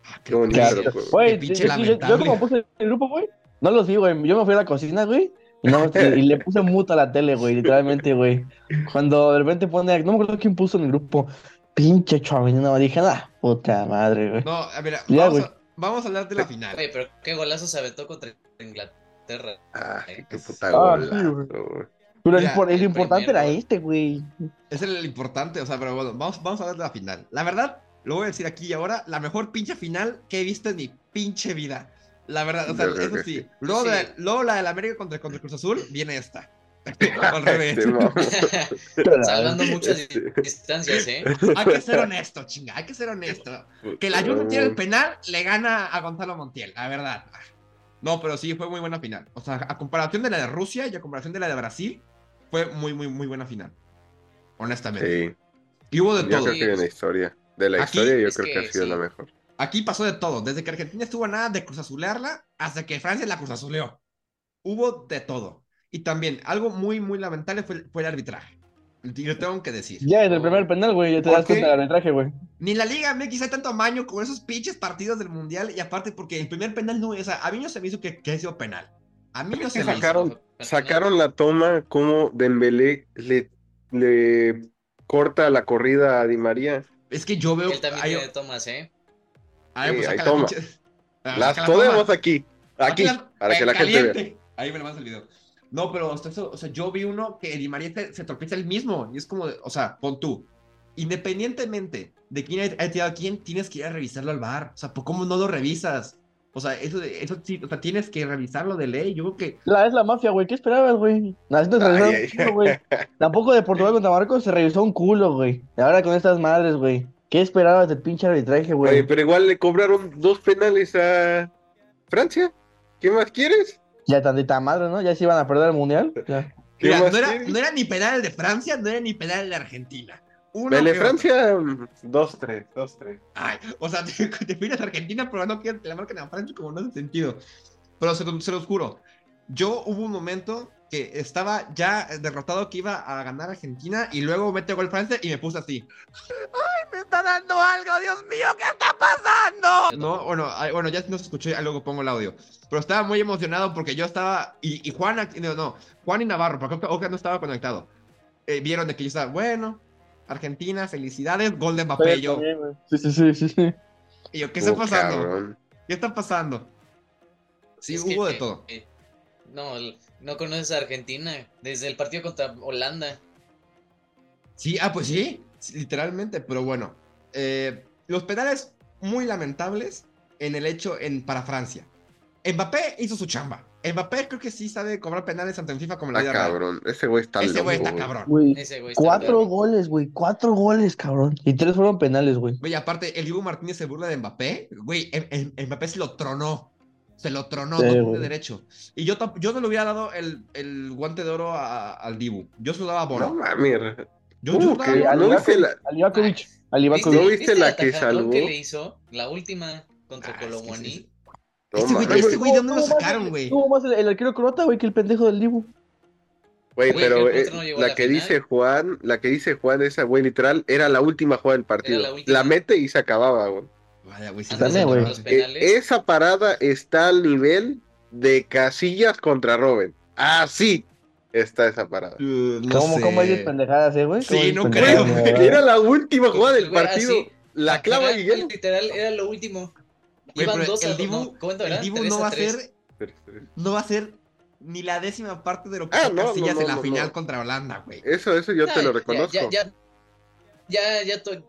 Ah, Qué bonito. Claro. Güey, yo, como puse el grupo, güey, no lo vi, güey. Yo me fui a la cocina, güey, no, (laughs) y, le puse muto a la tele, güey, literalmente, güey. Cuando de repente pone, no me acuerdo quién puso en el grupo, pinche chavinina, dije, ah, puta madre, güey. No, a ver, Ya, vamos, güey. a, vamos a hablar de la final. Oye, pero qué golazo se aventó contra Inglaterra. Ah, qué puta Ah, golazo, güey. güey. Pero el, impor- el el importante primer era este, güey. Es el importante, o sea, pero bueno, vamos, vamos a hablar de la final. La verdad, lo voy a decir aquí y ahora, la mejor pinche final que he visto en mi pinche vida. La verdad, o sea, Yo eso sí. sí. Luego, Sí. de- luego la del América contra, contra Cruz Azul, viene esta. (laughs) (laughs) Al revés. Este. Salvando muchas Este. di- distancias, ¿eh? Hay que ser honesto, chinga, hay que ser honesto. Que la Juve tire el penal, le gana a Gonzalo Montiel, la verdad. No, pero sí, fue muy buena final. O sea, a comparación de la de Rusia y a comparación de la de Brasil, fue muy, muy, muy buena final. Honestamente. Sí, Y hubo de yo todo. creo que en la historia. De la Aquí historia, yo creo que, que ha sido sí. la mejor. Aquí pasó de todo, desde que Argentina estuvo a nada de cruzazulearla hasta que Francia la cruzazuleó. Hubo de todo. Y también, algo muy, muy lamentable fue, fue el arbitraje. Y lo tengo que decir. Ya desde el primer penal, güey, ya te ¿Por das cuenta del arbitraje, güey. Ni en la Liga MX hay tanto amaño con esos pinches partidos del Mundial. Y aparte, porque el primer penal no, o sea, a mí no se me hizo que, que haya sido penal. A mí no se me hizo. sacaron, sacaron la toma como Dembélé le, le corta la corrida a Di María. Es que yo veo. Él también tiene tomas, ¿eh? Pues Sí, ahí saca la toma. Ah, Las saca la podemos toma. aquí, aquí, Aquí la- para que la gente vea. caliente. Ahí me lo mandas el video. No, pero hasta eso, o sea, yo vi uno que Di María se, se tropieza el mismo. Y es como, de- o sea, pon tú. Independientemente de quién haya tirado a quién, tienes que ir a revisarlo al bar. O sea, ¿por ¿cómo no lo revisas? O sea, eso, eso sí, o sea, tienes que revisarlo de ley. Yo creo que. La, es la mafia, güey, ¿qué esperabas, güey? Un culo, güey. Tampoco de Portugal contra Marruecos se revisó un culo, güey. Y ahora con estas madres, güey. ¿Qué esperabas del pinche arbitraje, Oye, güey? pero igual le cobraron dos penales a Francia. ¿Qué más quieres? Ya tantita madre, ¿no? Ya se iban a perder el mundial. Ya. ¿Qué Mira, más no, era, quieres? no era ni penal el de Francia, no era ni penal de Argentina. Uno otro. Francia, mm, dos, tres, dos, tres. Ay, o sea, (laughs) te, te a Argentina, pero no quieren que la marquen a Francia como no hace sentido. Pero se, lo- se los juro, yo hubo un momento que estaba ya derrotado que iba a ganar Argentina y luego mete gol Francia y me puse así. ¡Ay, me está dando algo, Dios mío! ¿Qué está pasando? No, bueno, bueno, ya no se escuchó, ya luego pongo el audio. Pero estaba muy emocionado porque yo estaba, y, y Juan, aquí- no, no, Juan y Navarro, porque Oca- Oca no estaba conectado. Eh, vieron de que yo estaba, bueno, Argentina, felicidades, gol de Mbappé. Yo. Sí, sí, sí, sí, sí. y yo, ¿qué está Oh, pasando? cabrón. ¿Qué está pasando? Sí, Es que, hubo de eh, todo. eh, no, l- no conoces a Argentina. Desde el partido contra Holanda. Sí, ah, pues sí, literalmente, pero bueno. eh, los penales muy lamentables en el hecho en, para Francia. Mbappé hizo su chamba. Mbappé creo que sí sabe cobrar penales tanto en FIFA como en la Está vida real. cabrón. Ese güey está Ese güey está cabrón. Ese güey está cuatro goles, güey. Cuatro goles, cabrón. Y tres fueron penales, güey. Güey, aparte, el Dibu Martínez se burla de Mbappé. Güey, Mbappé se lo tronó. Se lo tronó, Sí, güey. derecho. Y yo, yo no le hubiera dado el, el guante de oro a- al Dibu. Yo se lo daba a No mames. Yo, yo ¿Cómo se lo daba. ¿No viste la, Al Ivakovic. Al ¿Viste. ¿No viste la que salvó? que le hizo? La última contra Ah, es que sí, Colomani. sí. No Este güey, este güey, ¿de dónde lo sacaron, güey? Tuvo más el, el arquero croata, güey, que el pendejo del Dibu. Güey, pero eh, no la la que final. dice Juan, la que dice Juan, esa güey literal, era la última jugada del partido. La mete y se acababa, güey. Vaya, güey, de güey. los Eh, penales. esa parada está al nivel de Casillas contra Robin. Así está esa parada. Uh, no ¿Cómo. ¿Cómo hay pendejadas, eh, güey? Sí, ¿Cómo hay no creo. Era la última jugada del Güey, partido. así, La clava y ya. Literal, era lo último. Güey, Iban dos el Dibu- no, ¿cuánto El era? Dibu no va a ser, no va a ser ni la décima parte de lo que Ah, no, Casillas no, en la no, final no. contra Holanda, güey. Eso, eso yo te Ya, lo ya, reconozco. Ya, ya, ya, ya, to-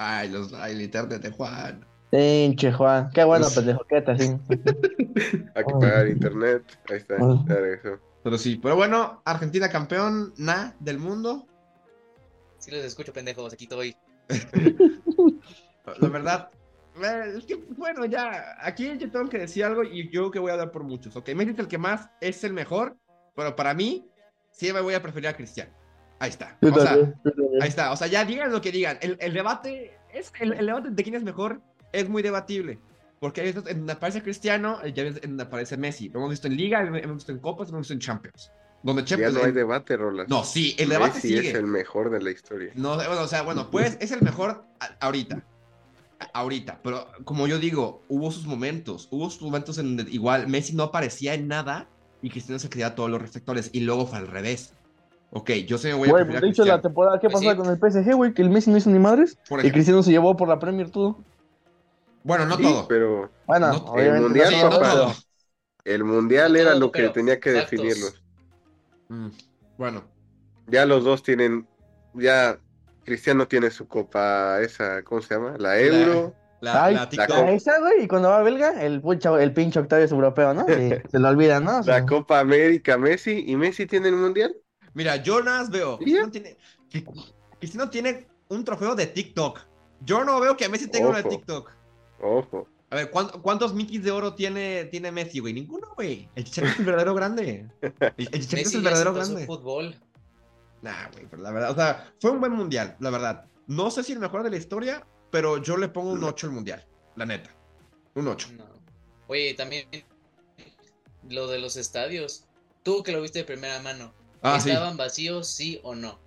Ay, los, ay, el internet de Juan. Pinche Juan. Qué bueno, Pues- pendejo. Quédate así. (laughs) Hay que pagar internet. Ahí está, ya regresó. Pero sí, pero bueno, Argentina campeón, na, del mundo. Sí los escucho, pendejos, aquí estoy. (laughs) La verdad, eh, es que, bueno, ya, aquí yo tengo que decir algo y yo que voy a hablar por muchos, ¿ok? Messi es el que más es el mejor, pero para mí, siempre voy a preferir a Cristiano. Ahí está. Yo O sea, ahí está. O sea, ya digan lo que digan. El, el debate, es, el, el debate de quién es mejor es muy debatible. Porque hay en donde aparece Cristiano, y ya en donde aparece Messi. Lo hemos visto en Liga, lo hemos visto en Copas, lo hemos visto en Champions. Donde Ya no hay en- debate, Rolas. no, sí, el debate Messi sigue. es el mejor de la historia. No, bueno, o sea, bueno, pues es el mejor ahorita. Ahorita, pero como yo digo, hubo sus momentos, hubo sus momentos en donde igual Messi no aparecía en nada y Cristiano se quedaba todos los reflectores y luego fue al revés. Ok, yo se me voy a Güey, preferir a de hecho, la temporada que Pues pasó con el PSG, güey, que el Messi no hizo ni madres. por Y. Cristiano se llevó por la Premier todo. Bueno, no Sí, todo. pero Bueno, No, el. Mundial, Sí, no no papá. el mundial era lo que pero tenía que definirlo. Mm, Bueno, Ya los dos tienen, ya Cristiano tiene su copa, esa, ¿cómo se llama? La Euro. la, Ay, la. Ah, esa, güey, y cuando va a Belga, el, el pinche Octavio es europeo, ¿no? Sí, se lo olvida, ¿no? O sea, La Copa América, Messi, y Messi tiene el mundial. Mira, yo nada más veo. ¿Y Cristiano tiene, Cri- Cristiano tiene un trofeo de TikTok. Yo no veo que Messi tenga uno de Ojo. TikTok. Ojo. A ver, ¿cuán- ¿cuántos Mickey de oro tiene, tiene Messi, güey? Ninguno, güey. El Chicharito es el verdadero grande. El, el Chicharito es Messi el ya se verdadero grande. fútbol. Nah, güey, pero la verdad, o sea, fue un buen mundial, la verdad. No sé si el mejor de la historia, pero yo le pongo un 8 al mundial, la neta. Un 8. No. Oye, también lo de los estadios. Tú que lo viste de primera mano. Ah, sí. ¿Estaban vacíos, sí o no?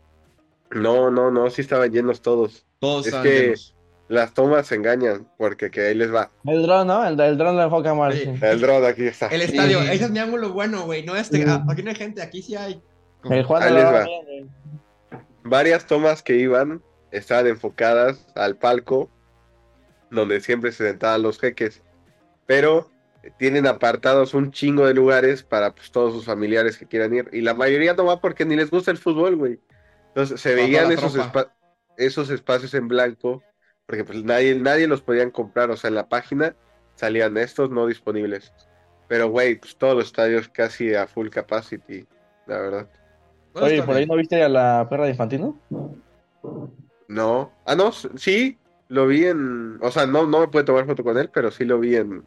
No, no, no, sí estaban llenos todos. Todos Es que- llenos. Las tomas se engañan, porque que ahí les va. El dron, ¿no? El, el dron lo enfoca mal. Sí. sí. El drone aquí está. El estadio, Sí. ese es mi ángulo bueno, güey. No este. Ah, aquí no hay gente, aquí sí hay. El Juan Ahí les va bien. Varias tomas que iban estaban enfocadas al palco donde siempre se sentaban los jeques, pero tienen apartados un chingo de lugares para pues, todos sus familiares que quieran ir y la mayoría no va porque ni les gusta el fútbol, güey. Entonces se veían esos, espa- esos espacios en blanco porque pues nadie, nadie los podían comprar, o sea, en la página salían estos no disponibles. Pero, güey, pues todos los estadios casi a full capacity, la verdad. Oye, ¿por ahí no viste a la perra de Infantino? No. Ah, no, sí, lo vi en. O sea, no, no me pude tomar foto con él, pero sí lo vi en,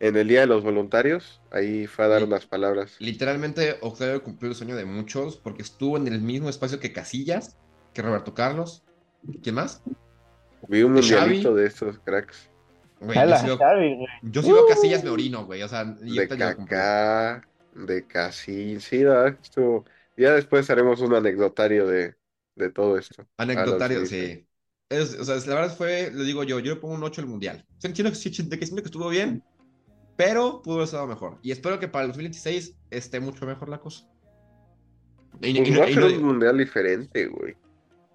en el Día de los Voluntarios. Ahí fue a dar Sí. unas palabras. Literalmente, Octavio cumplió el sueño de muchos porque estuvo en el mismo espacio que Casillas, que Roberto Carlos. ¿Quién más? Vi un ¿Y mundialito Xavi? de estos cracks. Güey, A yo veo, Xavi, güey. yo veo Uh. Casillas me orino, güey. O sea, y De lo. Kaká, de Casil. Sí, la verdad que estuvo. Ya después haremos un anecdotario de, de todo esto. Anecdotario, sí. Es- o sea, la verdad fue, le digo yo, yo le pongo un 8 al mundial. Siento que, siento que estuvo bien, pero pudo haber estado mejor. Y espero que para el 2026 esté mucho mejor la cosa. Y- Pues y- va a y ser no- un mundial diferente, güey.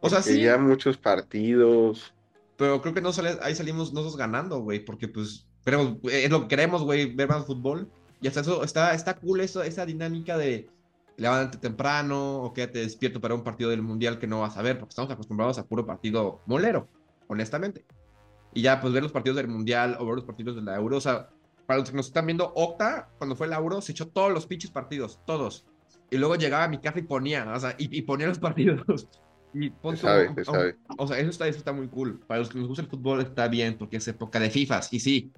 o sea, Porque sí, ya muchos partidos. pero creo que no sale, ahí salimos nosotros ganando, güey, porque pues queremos, es lo que queremos, güey, ver más fútbol. Y hasta eso, está, está cool eso, esa dinámica de levántate temprano o quédate despierto para un partido del mundial que no vas a ver, porque estamos acostumbrados a puro partido molero, honestamente. Y ya, pues ver los partidos del mundial o ver los partidos de la Euro, o sea, para los que nos están viendo, Octa, cuando fue la Euro, se echó todos los pinches partidos, todos. Y luego llegaba a mi casa y ponía, o sea, y, y ponía los (laughs) partidos. Y pon sabe, un- sabe. o sea, eso está, eso está muy cool. Para los que nos gusta el fútbol está bien, porque es época de FIFAs. Y sí,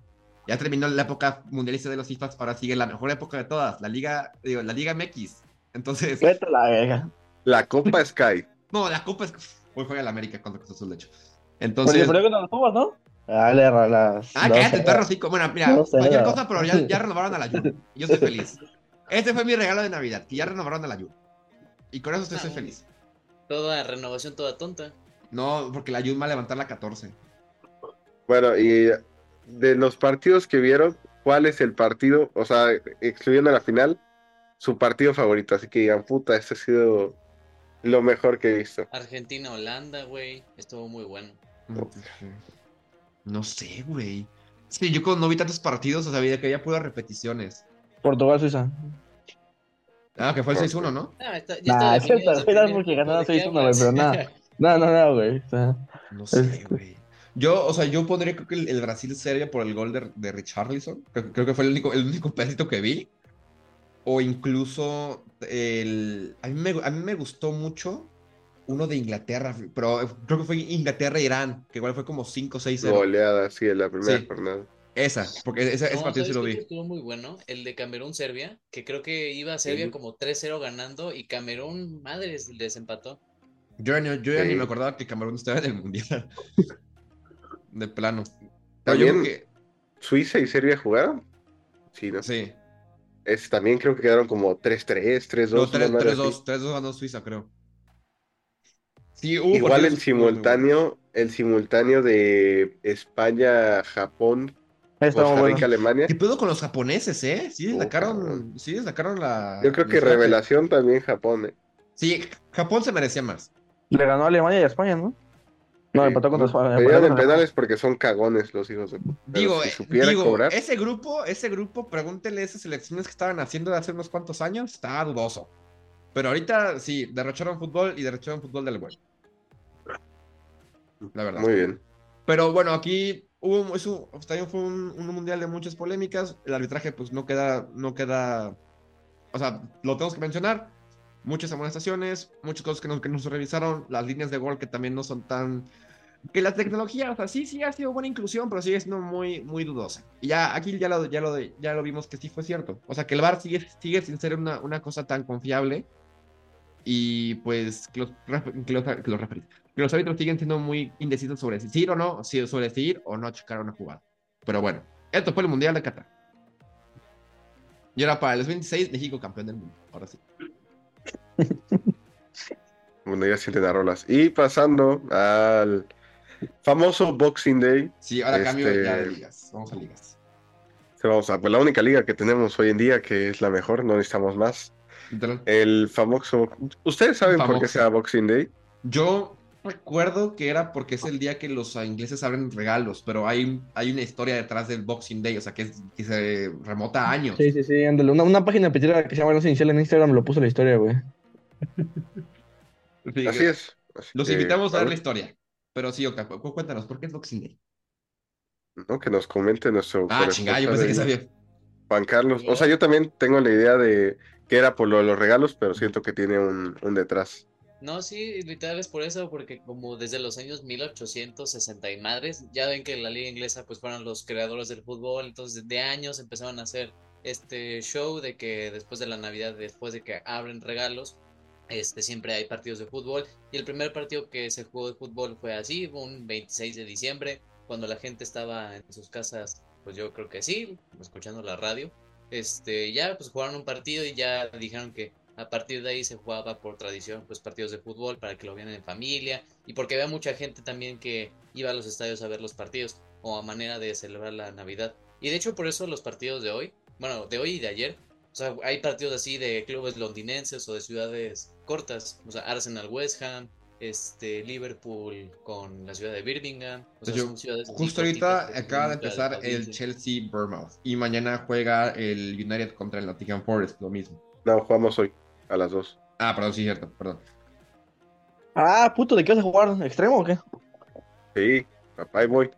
ya terminó la época mundialista de los FIFAs, ahora sigue la mejor época de todas, la Liga, digo, la Liga MX. Entonces, Vete la verga. La Copa Sky. (laughs) no, la Copa es. Hoy juega la América contra Cruz Azul, de hecho. Entonces. pero cuando lo subas, ¿no? Dale, a las. Ah, dos cállate, perro, sí. Bueno, mira, No sé, cualquier no. cosa, pero ya, ya renovaron a la Jun. Y yo estoy (laughs) feliz. Este fue mi regalo de Navidad, que ya renovaron a la Jun. Y con eso estoy, Ah, estoy muy feliz. Toda renovación, toda tonta. No, porque la Jun va a levantar la 14. Bueno, y de los partidos que vieron, ¿cuál es el partido? O sea, excluyendo la final, su partido favorito. Así que digan, puta, este ha sido lo mejor que he visto. Argentina, Holanda, güey. Estuvo muy bueno. No sé, güey. Sí, yo cuando no vi tantos partidos, o sea, que había puras repeticiones. Portugal, Suiza. Ah, que fue el 6-1, ¿no? Ah, está, ya Nah, es porque ganaron ¿de qué 6-1, güey, pero nada. No, no, no, güey. O sea, No sé, güey. Yo, o sea, yo pondría creo que el, el Brasil-Serbia por el gol de, de Richarlison. Creo, creo que fue el único, el único pedacito que vi. O incluso el... A mí me, a mí me gustó mucho uno de Inglaterra, pero creo que fue Inglaterra-Irán, que igual fue como 5-6-0. Goleada, sí, en la primera Sí. jornada. Esa, porque ese, ese No, partido sí ¿sabes lo vi. estuvo muy bueno? El de Camerún-Serbia, que creo que iba a Serbia Sí. como 3-0 ganando y Camerún, madres, les empató. Yo, ya ni- yo ya ni me acordaba que Camerún estaba en el Mundial. (laughs) De plano. También creo Suiza y Serbia jugaron. Sí, ¿no? que... Sí. Es, también creo que quedaron como 3-3, 3-2. No, una 3 madre 3-2. así. 3-2 ganó Suiza, creo. Sí, hubo Igual el simultáneo, el simultáneo de España, Japón, Costa bueno. Alemania. ¿Qué pedo con los japoneses, eh? Sí, Oh, sacaron, sí, sacaron la... Yo creo que la revelación también Japón. eh. Sí, Japón se merecía más. Le ganó a Alemania y a España, ¿no? No, Sí. empató contra España. Empató en penales porque son cagones los hijos de Digo, si eh, digo, cobrar, ese grupo, ese grupo, pregúntele esas selecciones que estaban haciendo de hace unos cuantos años, estaba dudoso. Pero ahorita sí, derrocharon fútbol y derrocharon fútbol del bueno. La verdad. muy bien. Pero bueno, aquí hubo, es un- también fue un, un mundial de muchas polémicas. El arbitraje, pues no queda, no queda. O sea, lo tenemos que mencionar. Muchas amonestaciones, muchas cosas que no, que no se revisaron, las líneas de gol que también no son tan. Que la tecnología, o sea, sí, sí ha sido buena inclusión, pero sigue siendo muy, muy dudosa. Y ya aquí ya lo, ya lo, ya lo vimos que sí fue cierto. O sea, que el VAR sigue, sigue sin ser una, una cosa tan confiable. Y pues que los, que los, que los que los árbitros siguen siendo muy indecisos sobre si sí o no, si sobre si ir o no checar una jugada. Pero bueno, esto fue el Mundial de Qatar. Y ahora para el 26, México campeón del mundo. Ahora sí. Bueno, ya sienten a rolas. Y pasando al famoso Boxing Day. Sí, ahora cambio Este- ya de ligas. Vamos a ligas. Vamos a, pues la única liga que tenemos hoy en día, que es la mejor, no necesitamos más. El famoso. ¿Ustedes saben por qué Famoso. se llama Boxing Day? Yo recuerdo que era porque es el día que los ingleses abren regalos, pero hay, hay una historia detrás del Boxing Day, o sea, que, es- que se remota a años. Sí, sí, sí, ándale. Una, una página petera que se llama No se inicial en Instagram lo puso la historia, güey. (laughs) Sí, Así es. Así Los que, invitamos a ver la historia. Pero sí, Oka, cu- cuéntanos, ¿por qué es Boxing Day? ¿no? Que nos comente nuestro. Ah, chingada, yo pensé que sabía. Juan Carlos. O sea, yo también tengo la idea de que era por lo de los regalos, pero siento que tiene un, un detrás. No, sí, literal es por eso, porque como desde los años 1860 y madres, ya ven que la liga inglesa pues fueron los creadores del fútbol, entonces de años empezaron a hacer este show de que después de la Navidad, después de que abren regalos, este siempre hay partidos de fútbol y el primer partido que se jugó de fútbol fue así, un 26 de diciembre, cuando la gente estaba en sus casas, pues yo creo que sí, escuchando la radio, este ya pues jugaron un partido y ya dijeron que a partir de ahí se jugaba por tradición pues partidos de fútbol para que lo vieran en familia y porque había mucha gente también que iba a los estadios a ver los partidos o a manera de celebrar la Navidad. Y de hecho por eso los partidos de hoy, bueno, de hoy y de ayer, o sea, hay partidos así de clubes londinenses o de ciudades cortas, o sea, Arsenal West Ham, este Liverpool con la ciudad de Birmingham, o sea, ciudades Justo ahorita acaba de empezar el. Chelsea Bournemouth y mañana juega el United contra el Nottingham Forest, lo mismo. No, jugamos hoy, a las dos. Ah, perdón, sí, cierto, perdón. Ah, puto, ¿de qué vas a jugar? ¿Extremo o qué? Sí, papá, ahí voy.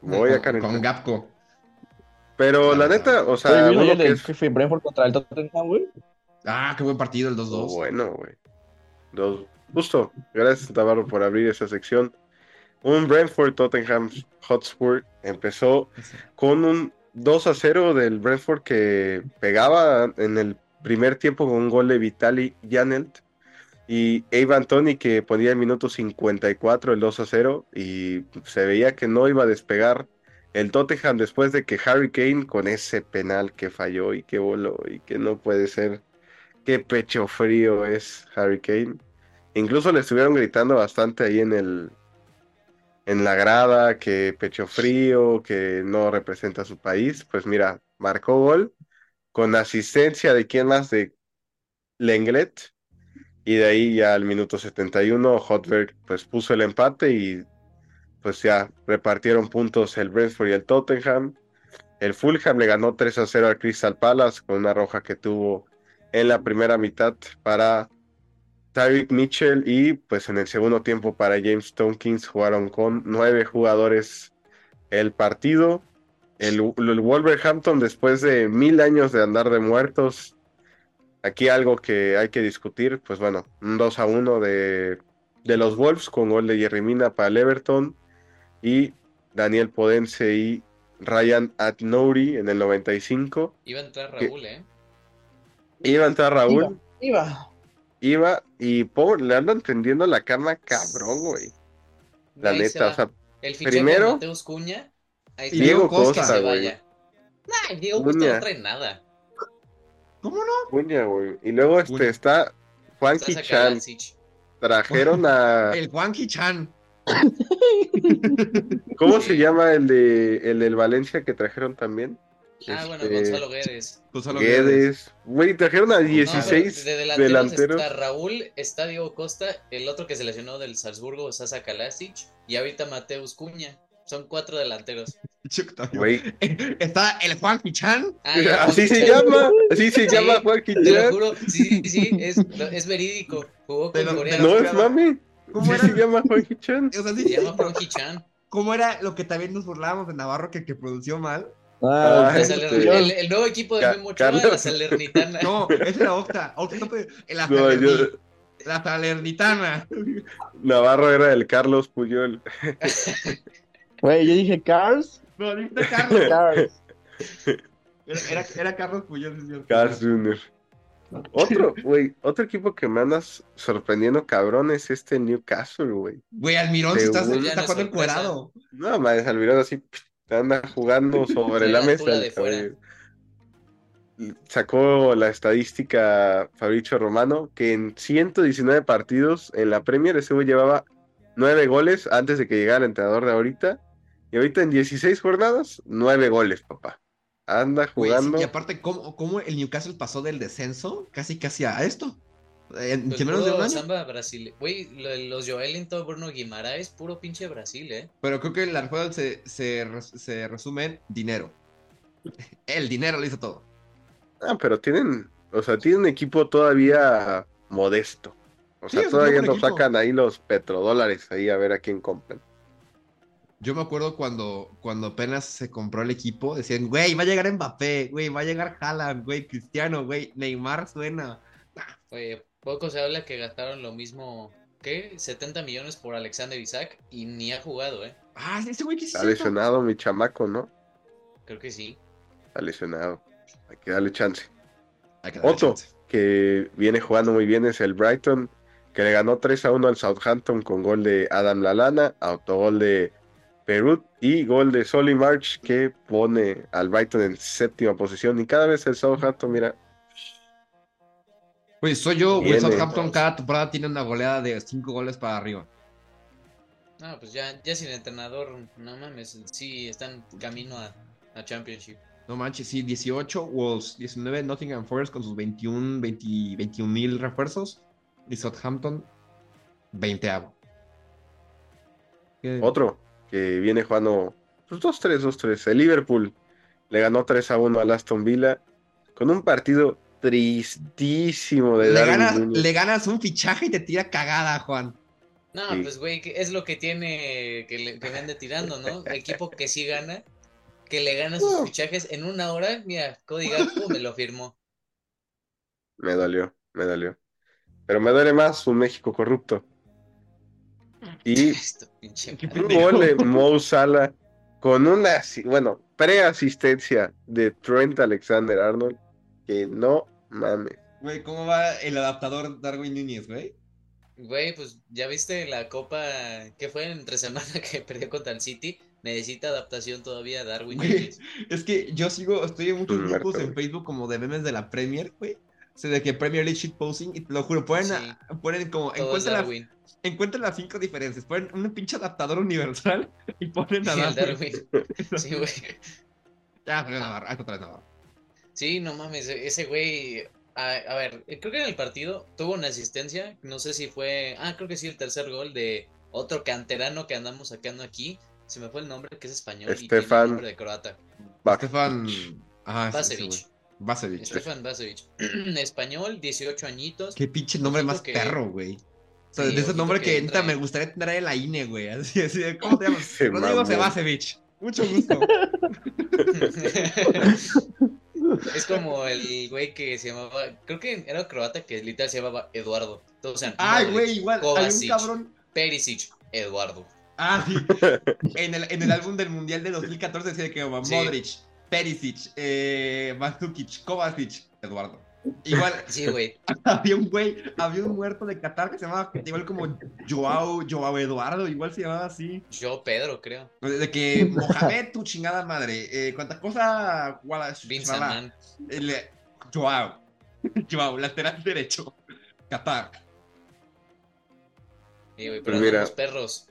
Voy con, a calentar. con Gapco. Pero la neta, o Oye, sea, ¿vino uno ayer que el es Brentford contra el Tottenham, güey? Ah, qué buen partido el 2-2. bueno, güey. Dos. Justo, gracias Navarro por abrir esa sección. Un Brentford Tottenham Hotspur empezó con un 2 a 0 del Brentford que pegaba en el primer tiempo con un gol de Vitali Janelt y Eva Antoni que ponía el minuto 54 el 2 a 0 y se veía que no iba a despegar el Tottenham después de que Harry Kane con ese penal que falló y que voló y que no puede ser qué pecho frío es Harry Kane. Incluso le estuvieron gritando bastante ahí en el en la grada que pecho frío, que no representa a su país, pues mira, marcó gol con asistencia de quién más de Lenglet y de ahí ya al minuto 71 Hotberg pues puso el empate y pues ya repartieron puntos el Brentford y el Tottenham. El Fulham le ganó 3 a 0 al Crystal Palace con una roja que tuvo en la primera mitad para Tyreek Mitchell y pues en el segundo tiempo para James Tompkins jugaron con nueve jugadores el partido. El, el Wolverhampton después de mil años de andar de muertos. Aquí algo que hay que discutir, pues bueno, un 2 a 1 de, de los Wolves con gol de Jerry Mina para el Everton y Daniel Podense y Ryan Atnouri en el 95. Iba a entrar Raúl, ¿eh? Iba a entrar Raúl. Iba. Iba y pobre, le andan tendiendo la cama cabrón, güey. La Ahí neta, o sea, El primero- de Mateus Cuña. Diego que Costa, se güey. vaya. Nah, Diego Costa no trae nada. ¿Cómo no? Cuña, güey. Y luego este está Juanqui Chan. Trajeron a. (laughs) El Juanqui Chan. (laughs) ¿Cómo se llama el de el del Valencia que trajeron también? Ah, bueno, Este, Gonzalo Guedes. Gonzalo Guedes. Guedes. Güey, trajeron a No, 16 de delanteros, delanteros. está Raúl, está Diego Costa, el otro que se lesionó del Salzburgo, Sasa Kalasic, y ahorita Mateus Cuña. Son cuatro delanteros. Güey. (laughs) Está el Juanqui Chan. Ah, ya, Así se llama. Así se Sí, llama Juanqui Te lo juro, sí, sí, sí, es, es verídico. Jugó con Corea. No es mami. ¿Cómo Sí era? se llama Juanqui Chan. O sea, sí, Se llama Juanqui Chan. ¿Cómo era lo que también nos burlábamos de Navarro que, que pronunció mal? Ah, Ah, este- el, el nuevo equipo de Ca- Memo Ochoa, la Salernitana. No, esa era Octa. La, No, Salerni- yo- la Salernitana. Navarro era el Carlos Puyol. (laughs) Güey, yo dije Cars. No, dijiste (laughs) Carlos. Cars. Era, era, era Carlos Puyol. sí. Carl Jr. Otro, güey, otro equipo que me andas sorprendiendo, cabrón, es este Newcastle, güey. Güey, Almirón se está, Según- se está jugando encuerado. No, mames, Almirón así te anda jugando (laughs) sobre la la mesa. de fuera. Sacó la estadística Fabricio Romano que en 119 partidos en la Premier ese güey llevaba 9 goles antes de que llegara el entrenador de ahorita. Y ahorita en 16 jornadas, 9 goles, papá. Anda sí, jugando. y aparte, ¿cómo, ¿cómo el Newcastle pasó del descenso casi casi a esto? En Pues menos de un año. samba Brasil. Güey, los Joelinton, Bruno Guimaraes, puro pinche Brasil, ¿eh? Pero creo que la respuesta se, se, se resume en dinero. (laughs) El dinero lo hizo todo. Ah, pero tienen, o sea, tienen un equipo todavía modesto. O sea, todavía no sacan ahí los petrodólares ahí a ver a quién compran. Yo me acuerdo cuando, cuando apenas se compró el equipo, decían, güey, va a llegar Mbappé, güey, va a llegar Haaland, güey, Cristiano, güey, Neymar suena. Oye, poco se habla que gastaron lo mismo, ¿qué? 70 millones por Alexander Isaac y ni ha jugado, ¿eh? Ah, sí, ese güey que sí Está lesionado mi chamaco, ¿no? Creo que sí. Está lesionado. Hay que darle chance. Hay que darle Otro chance. que viene jugando muy bien es el Brighton, que le ganó 3 a 1 al Southampton con gol de Adam Lalana, autogol de Perú y gol de Solly March que pone al Brighton en séptima posición. Y cada vez el Southampton, mira, Güey, soy yo, güey. Southampton cada temporada tiene una goleada de 5 goles para arriba. No, pues ya, ya sin entrenador, no mames, sí están camino a, a Championship. No manches, sí, 18 Wolves, 19 Nottingham Forest con sus 21, 20, 21 mil refuerzos. Y Southampton, 20 avo. otro que viene jugando pues 2-3, 2-3. El Liverpool le ganó 3 a 1 al Aston Villa con un partido tristísimo de Le ganas, le ganas un fichaje y te tira cagada, Juan. No, Sí. pues güey, es lo que tiene, que, le, que vende tirando, ¿no? Equipo que sí gana, que le gana sus No. fichajes en una hora, mira, Cody Gakpo me lo firmó. Me dolió, me dolió. Pero me duele más un México corrupto. Y un gol de Mo Salah con una, bueno, preasistencia de Trent Alexander Arnold, que no mames. Güey, ¿cómo va el adaptador Darwin Núñez, güey? Güey, pues ya viste la copa que fue entre semana (laughs) que perdió contra el City. Necesita adaptación todavía Darwin Güey. Núñez. (laughs) Es que yo sigo, estoy en muchos grupos en. Facebook como de memes de la Premier, güey. O sea, de que Premier League shitposting, y te lo juro, ponen, a- ponen como, encuentran, la- Darwin. Encuentran las cinco diferencias, ponen un pinche adaptador universal y ponen a Y el Darwin. Darwin. Sí, güey. Ya, pero Navarro, ah, contra Navarro. Sí, no mames, e- ese güey. A, a ver, eh, creo que en el partido tuvo una asistencia. No sé si fue. Ah, creo que sí, el tercer gol de otro canterano que andamos sacando aquí. Se me fue el nombre, que es español. y tiene Estefan nombre de croata. Estefan... Ajá, sí, ese Pasevich. Basevich. Stefan Basevich. (clears throat) Español, 18 añitos. Qué pinche nombre más que- perro, güey. O sea, Sí, de esos ojito nombres que entra me gustaría tener en la INE, güey. Así, así, ¿cómo (laughs) te llamas? Se Rodrigo. Sebasevich. Mucho gusto. (laughs) es como el güey que se llamaba, creo que era croata que literal se llamaba Eduardo. O sea, Ay, Modric, güey, igual. Hay un cabrón. Perisic, Eduardo. Ah, sí. (laughs) En el, en el álbum del Mundial de 2014 decía que Sí. Modric, Perisic, eh, Mandzukic, Kovacic, Eduardo. Igual, Sí, güey. (laughs) había un güey, había un muerto de Qatar que se llamaba igual como Joao, Joao Eduardo, igual se llamaba así. Yo, Pedro, creo. De que Mohamed, tu chingada madre. Eh, ¿Cuántas cosas? Guala- Vince chala, Mann. el, eh, Joao. Joao, lateral derecho. Qatar. Sí, güey, Pues pero mira. los perros.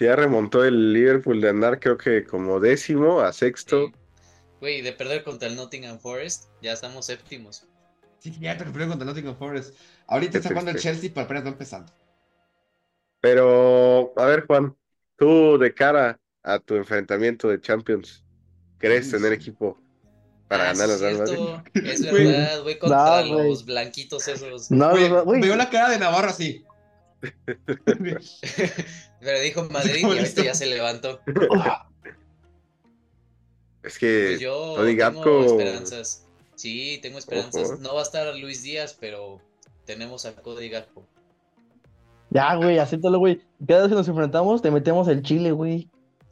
Ya remontó el Liverpool de andar, creo que como décimo a sexto. sí. Güey, de perder contra el Nottingham Forest, ya estamos séptimos. Sí, ya te refieres contra Nottingham Forest. Ahorita está jugando el. Chelsea, pero apenas va empezando. Pero, a ver, Juan, tú de cara a tu enfrentamiento de Champions, ¿crees Uy, tener sí. equipo para Ah, ganar al Real es (laughs) Madrid? verdad, güey, contra No, los blanquitos esos. No, no, veo la cara de Navarro así. (laughs) Pero dijo (laughs) Madrid y ahorita ya se levantó. Es que Pues yo Tony tengo Gapco- esperanzas. Sí, tengo esperanzas. Ojo. No va a estar Luis Díaz, pero tenemos a Cody Gakpo. Ya, güey, acéptalo, güey. Cada vez que nos enfrentamos, te metemos el chile, güey.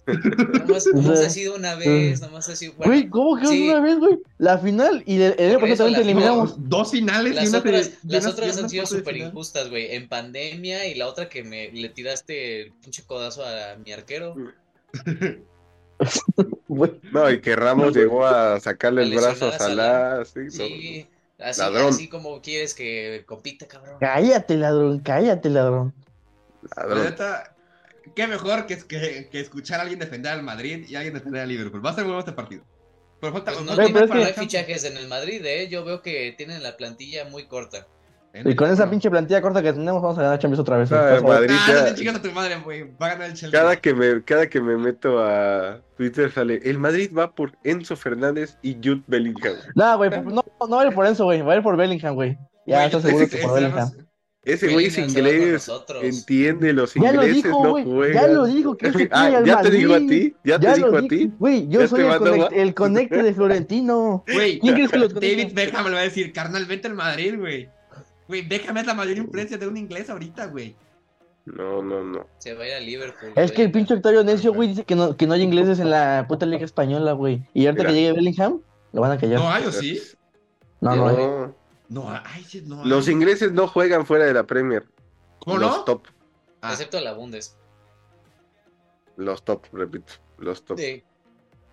Nomás, (laughs) nomás ha sido una vez, nomás ha sido. Bueno, Güey, ¿cómo que sí. una vez, güey? La final y el, el año pasado eliminamos. Dos finales y las una otras, de- las otras han sido súper injustas, güey. En pandemia y la otra que me le tiraste el pinche codazo a mi arquero. (laughs) No, y que Ramos llegó a sacarle el brazo a Salah, sí, no. Sí, así, Ladrón. así como quieres que compita, cabrón. cállate, ladrón, cállate, ladrón. La ladrón. neta, qué mejor que, que, que escuchar a alguien defender al Madrid y a alguien defender al Liverpool. Va a ser bueno este partido. Pero falta Pues no, Güey, tiene- no que- fichajes en el Madrid, ¿eh? Yo veo que tienen la plantilla muy corta. Y con esa pinche plantilla corta que tenemos, vamos a ganar Champions otra vez. Ah. Madrid Ah, ya- no te chingas a tu madre, güey. Va a ganar el Chelsea. Cada que me, cada que me meto a Twitter sale, el Madrid va por Enzo Fernández y Jude Bellingham. No, güey, pues, no, no va a ir por eso, güey. Va a ir por Bellingham, güey. Ya está seguro que por Bellingham. Ese güey es inglés, entiende, los Ya lo ingleses dijo, no güey. juegan. Ya lo dijo, que se Ah, al ¿ya te dijo a ti? ¿Ya te lo dijo a ti? Güey, yo ¿Ya soy el, el conecte de Florentino. Güey, ¿Quién crees que los David? Beckham me va a decir, carnal, vete al Madrid, güey. Güey, Beckham es la mayor influencia de un inglés ahorita, güey. No, no, no. Se va a ir a Liverpool. Es que el pinche Octavio Necio, güey, dice que no, que no hay ingleses en la puta liga española, güey. Y ahorita Mira. que llegue Bellingham, lo van a callar. ¿No hay o sí? No, no, hay. No, No, ay, sí, no hay. los ingleses no juegan fuera de la Premier. ¿Cómo los no? top, Ah, Excepto la Bundes. los top, repito, los top. Sí.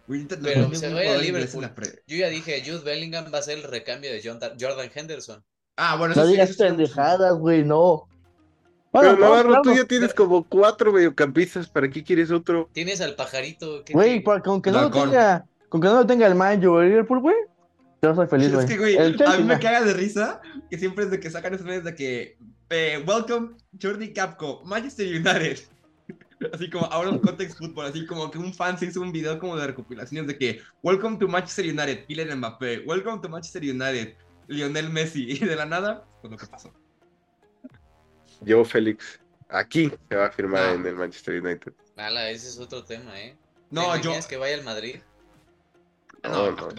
Pero hay se va a ir Liverpool. Yo ya dije, Jude Bellingham va a ser el recambio de Jordan Henderson. Ah, bueno, No digas sí. pendejadas, güey, no. Pero Bueno, Navarro, vamos, tú ya tienes como cuatro mediocampistas, ¿para qué quieres otro? Tienes al pajarito. ¿qué Güey, te- con que no lo tenga, con que no lo tenga el Manjo o el Liverpool, güey. Yo soy feliz, güey. Es que, güey, El a Chelsea, mí me caga de risa que siempre es de que sacan esos medios de que eh, Welcome Jordi Capco, Manchester United. (laughs) Así como Out of Context Football, así como que un fan se hizo un video como de recopilaciones de que Welcome to Manchester United, Kylian Mbappé, Welcome to Manchester United, Lionel Messi, (laughs) y de la nada, pues lo que pasó. Yo, Félix, aquí se va a firmar Ah. en el Manchester United. Ala, ese es otro tema, ¿eh? ¿Te No, yo. que vaya al Madrid? No, no.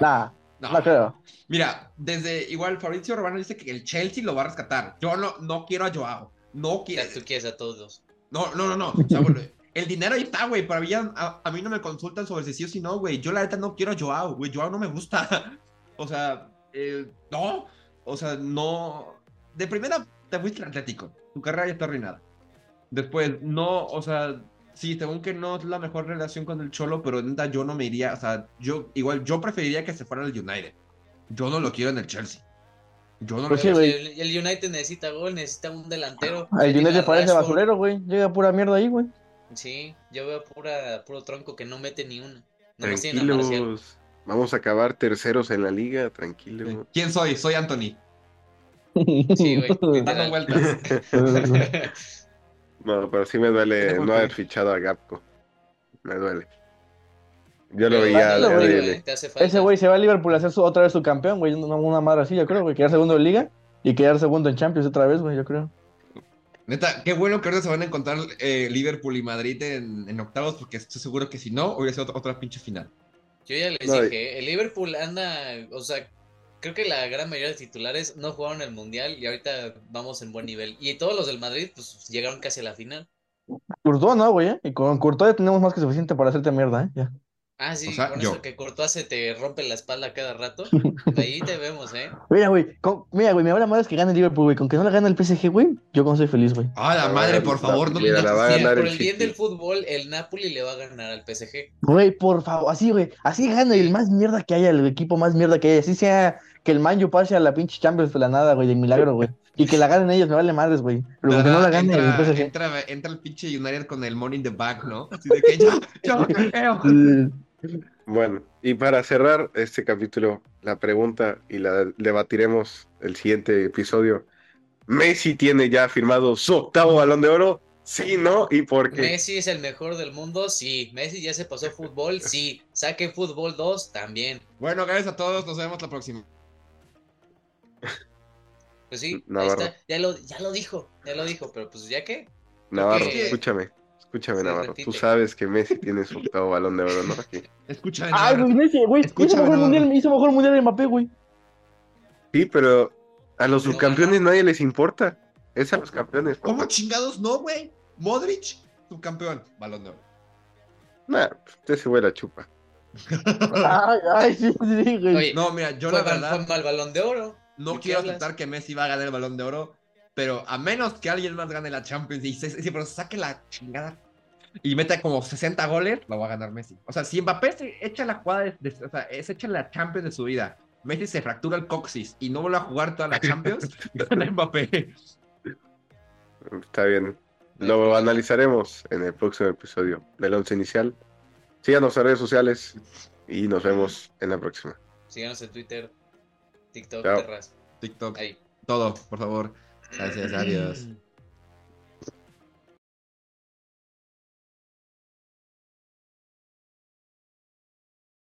No. no creo. Mira, desde igual Fabrizio Romano dice que el Chelsea lo va a rescatar. Yo no, no quiero a Joao. No O quiero. sea, tú quieres a todos. No, no, no, no. O sea, bueno, el dinero ahí está, güey. Para mí, a, a mí no me consultan sobre si sí o si no, güey. Yo la neta no quiero a Joao, güey. Joao no me gusta. (laughs) O sea, eh, no. O sea, no. De primera, te fuiste al Atlético. Tu carrera ya está arruinada. Después, no, o sea, sí, según que no es la mejor relación con el Cholo, pero neta, yo no me iría. O sea, yo, igual, yo preferiría que se fuera al United. Yo no lo quiero en el Chelsea. Yo no lo Pues sí, quiero. güey. el, el United necesita gol, necesita un delantero. El Tiene United parece Rashford. basurero, güey. Llega pura mierda ahí, güey. Sí, yo veo pura, puro tronco que no mete ni una. Marcial. Tranquilos. Vamos a acabar terceros en la liga, tranquilo. ¿Quién soy? Soy Anthony. Sí, güey. (laughs) Dando vueltas. (laughs) No, pero sí me duele no haber fichado a Gapco. Me duele. Yo lo veía güey. Ese güey se va a Liverpool a hacer su, otra vez su campeón, güey. Una, una madre así, yo creo, güey. Quedar segundo en Liga y quedar segundo en Champions otra vez, güey, yo creo. Neta, qué bueno que ahora se van a encontrar eh, Liverpool y Madrid en, en octavos, porque estoy seguro que si no, hubiera sido otra, otra pinche final. Yo ya les No, dije, el Liverpool anda, o sea, creo que la gran mayoría de titulares no jugaron el Mundial y ahorita vamos en buen nivel. Y todos los del Madrid, pues llegaron casi a la final. Courtois no, güey, ¿eh? Y con Courtois ya tenemos más que suficiente para hacerte mierda, ¿eh? Ya. Ah, sí, O sea, con yo. eso que Courtois se te rompe la espalda cada rato. Ahí te vemos, ¿eh? Mira, güey, con- mira, güey, me habla madres que gane el Liverpool, güey. Con que no le gane el PSG, güey, yo con eso soy feliz, güey. Ah, la madre, por favor, no Mira, la va a ganar por el el bien del fútbol, el Napoli le va a ganar al PSG. Güey, por favor, así, güey, así gana el más mierda que haya, el equipo más mierda que haya. Así sea que el Manju pase a la pinche Champions de la nada, güey, de milagro, güey. Y que la ganen ellos, me vale madres, güey. Pero con que no la gane entra, el PSG. entra, entra el pinche United con el money in the back, ¿no? Así de que ya, ya, creo. Sí. Bueno, y para cerrar este capítulo, la pregunta y la debatiremos el siguiente episodio. ¿Messi tiene ya firmado su octavo balón de oro? Sí, ¿no? ¿Y por qué? Messi es el mejor del mundo, sí. Messi ya se pasó fútbol, sí. Saque fútbol 2 también. Bueno, gracias a todos, nos vemos la próxima. Pues sí, ahí Navarro. está. Ya lo, ya lo dijo, ya lo dijo, pero pues ya qué. Navarro, Porque- escúchame, escúchame, Navarro. Tú sabes que Messi tiene su octavo balón de oro, ¿no? (laughs) Aquí. Escúchame, Navarro. güey, Messi, güey, hizo Escúchame, mejor Navarro. mundial, hizo mejor mundial de Mbappé, güey. Sí, pero a los No, subcampeones nadie les importa. Es a los campeones. ¿Cómo papá. chingados no, güey? Modric, subcampeón, balón de oro. Nah, usted se vuela chupa. (laughs) Ay, ay, sí, sí, güey. Oye, No, mira, yo fue, la verdad fue mal balón de oro. no ¿de qué quiero hablas? aceptar que Messi va a ganar el balón de oro, pero a menos que alguien más gane la Champions y se, pero saque la chingada y meta como 60 goles, lo va a ganar Messi. O sea, si Mbappé se echa la jugada, de, de- o sea, se echa la Champions de su vida, Messi se fractura el coxis y no vuelve a jugar toda la Champions, (laughs) (laughs) gana Mbappé. Está bien. Lo analizaremos en el próximo episodio del once inicial. Síganos en redes sociales y nos vemos en la próxima. Síganos en Twitter, TikTok, Chao. Terras. TikTok, Ahí. todo, por favor. Gracias, adiós.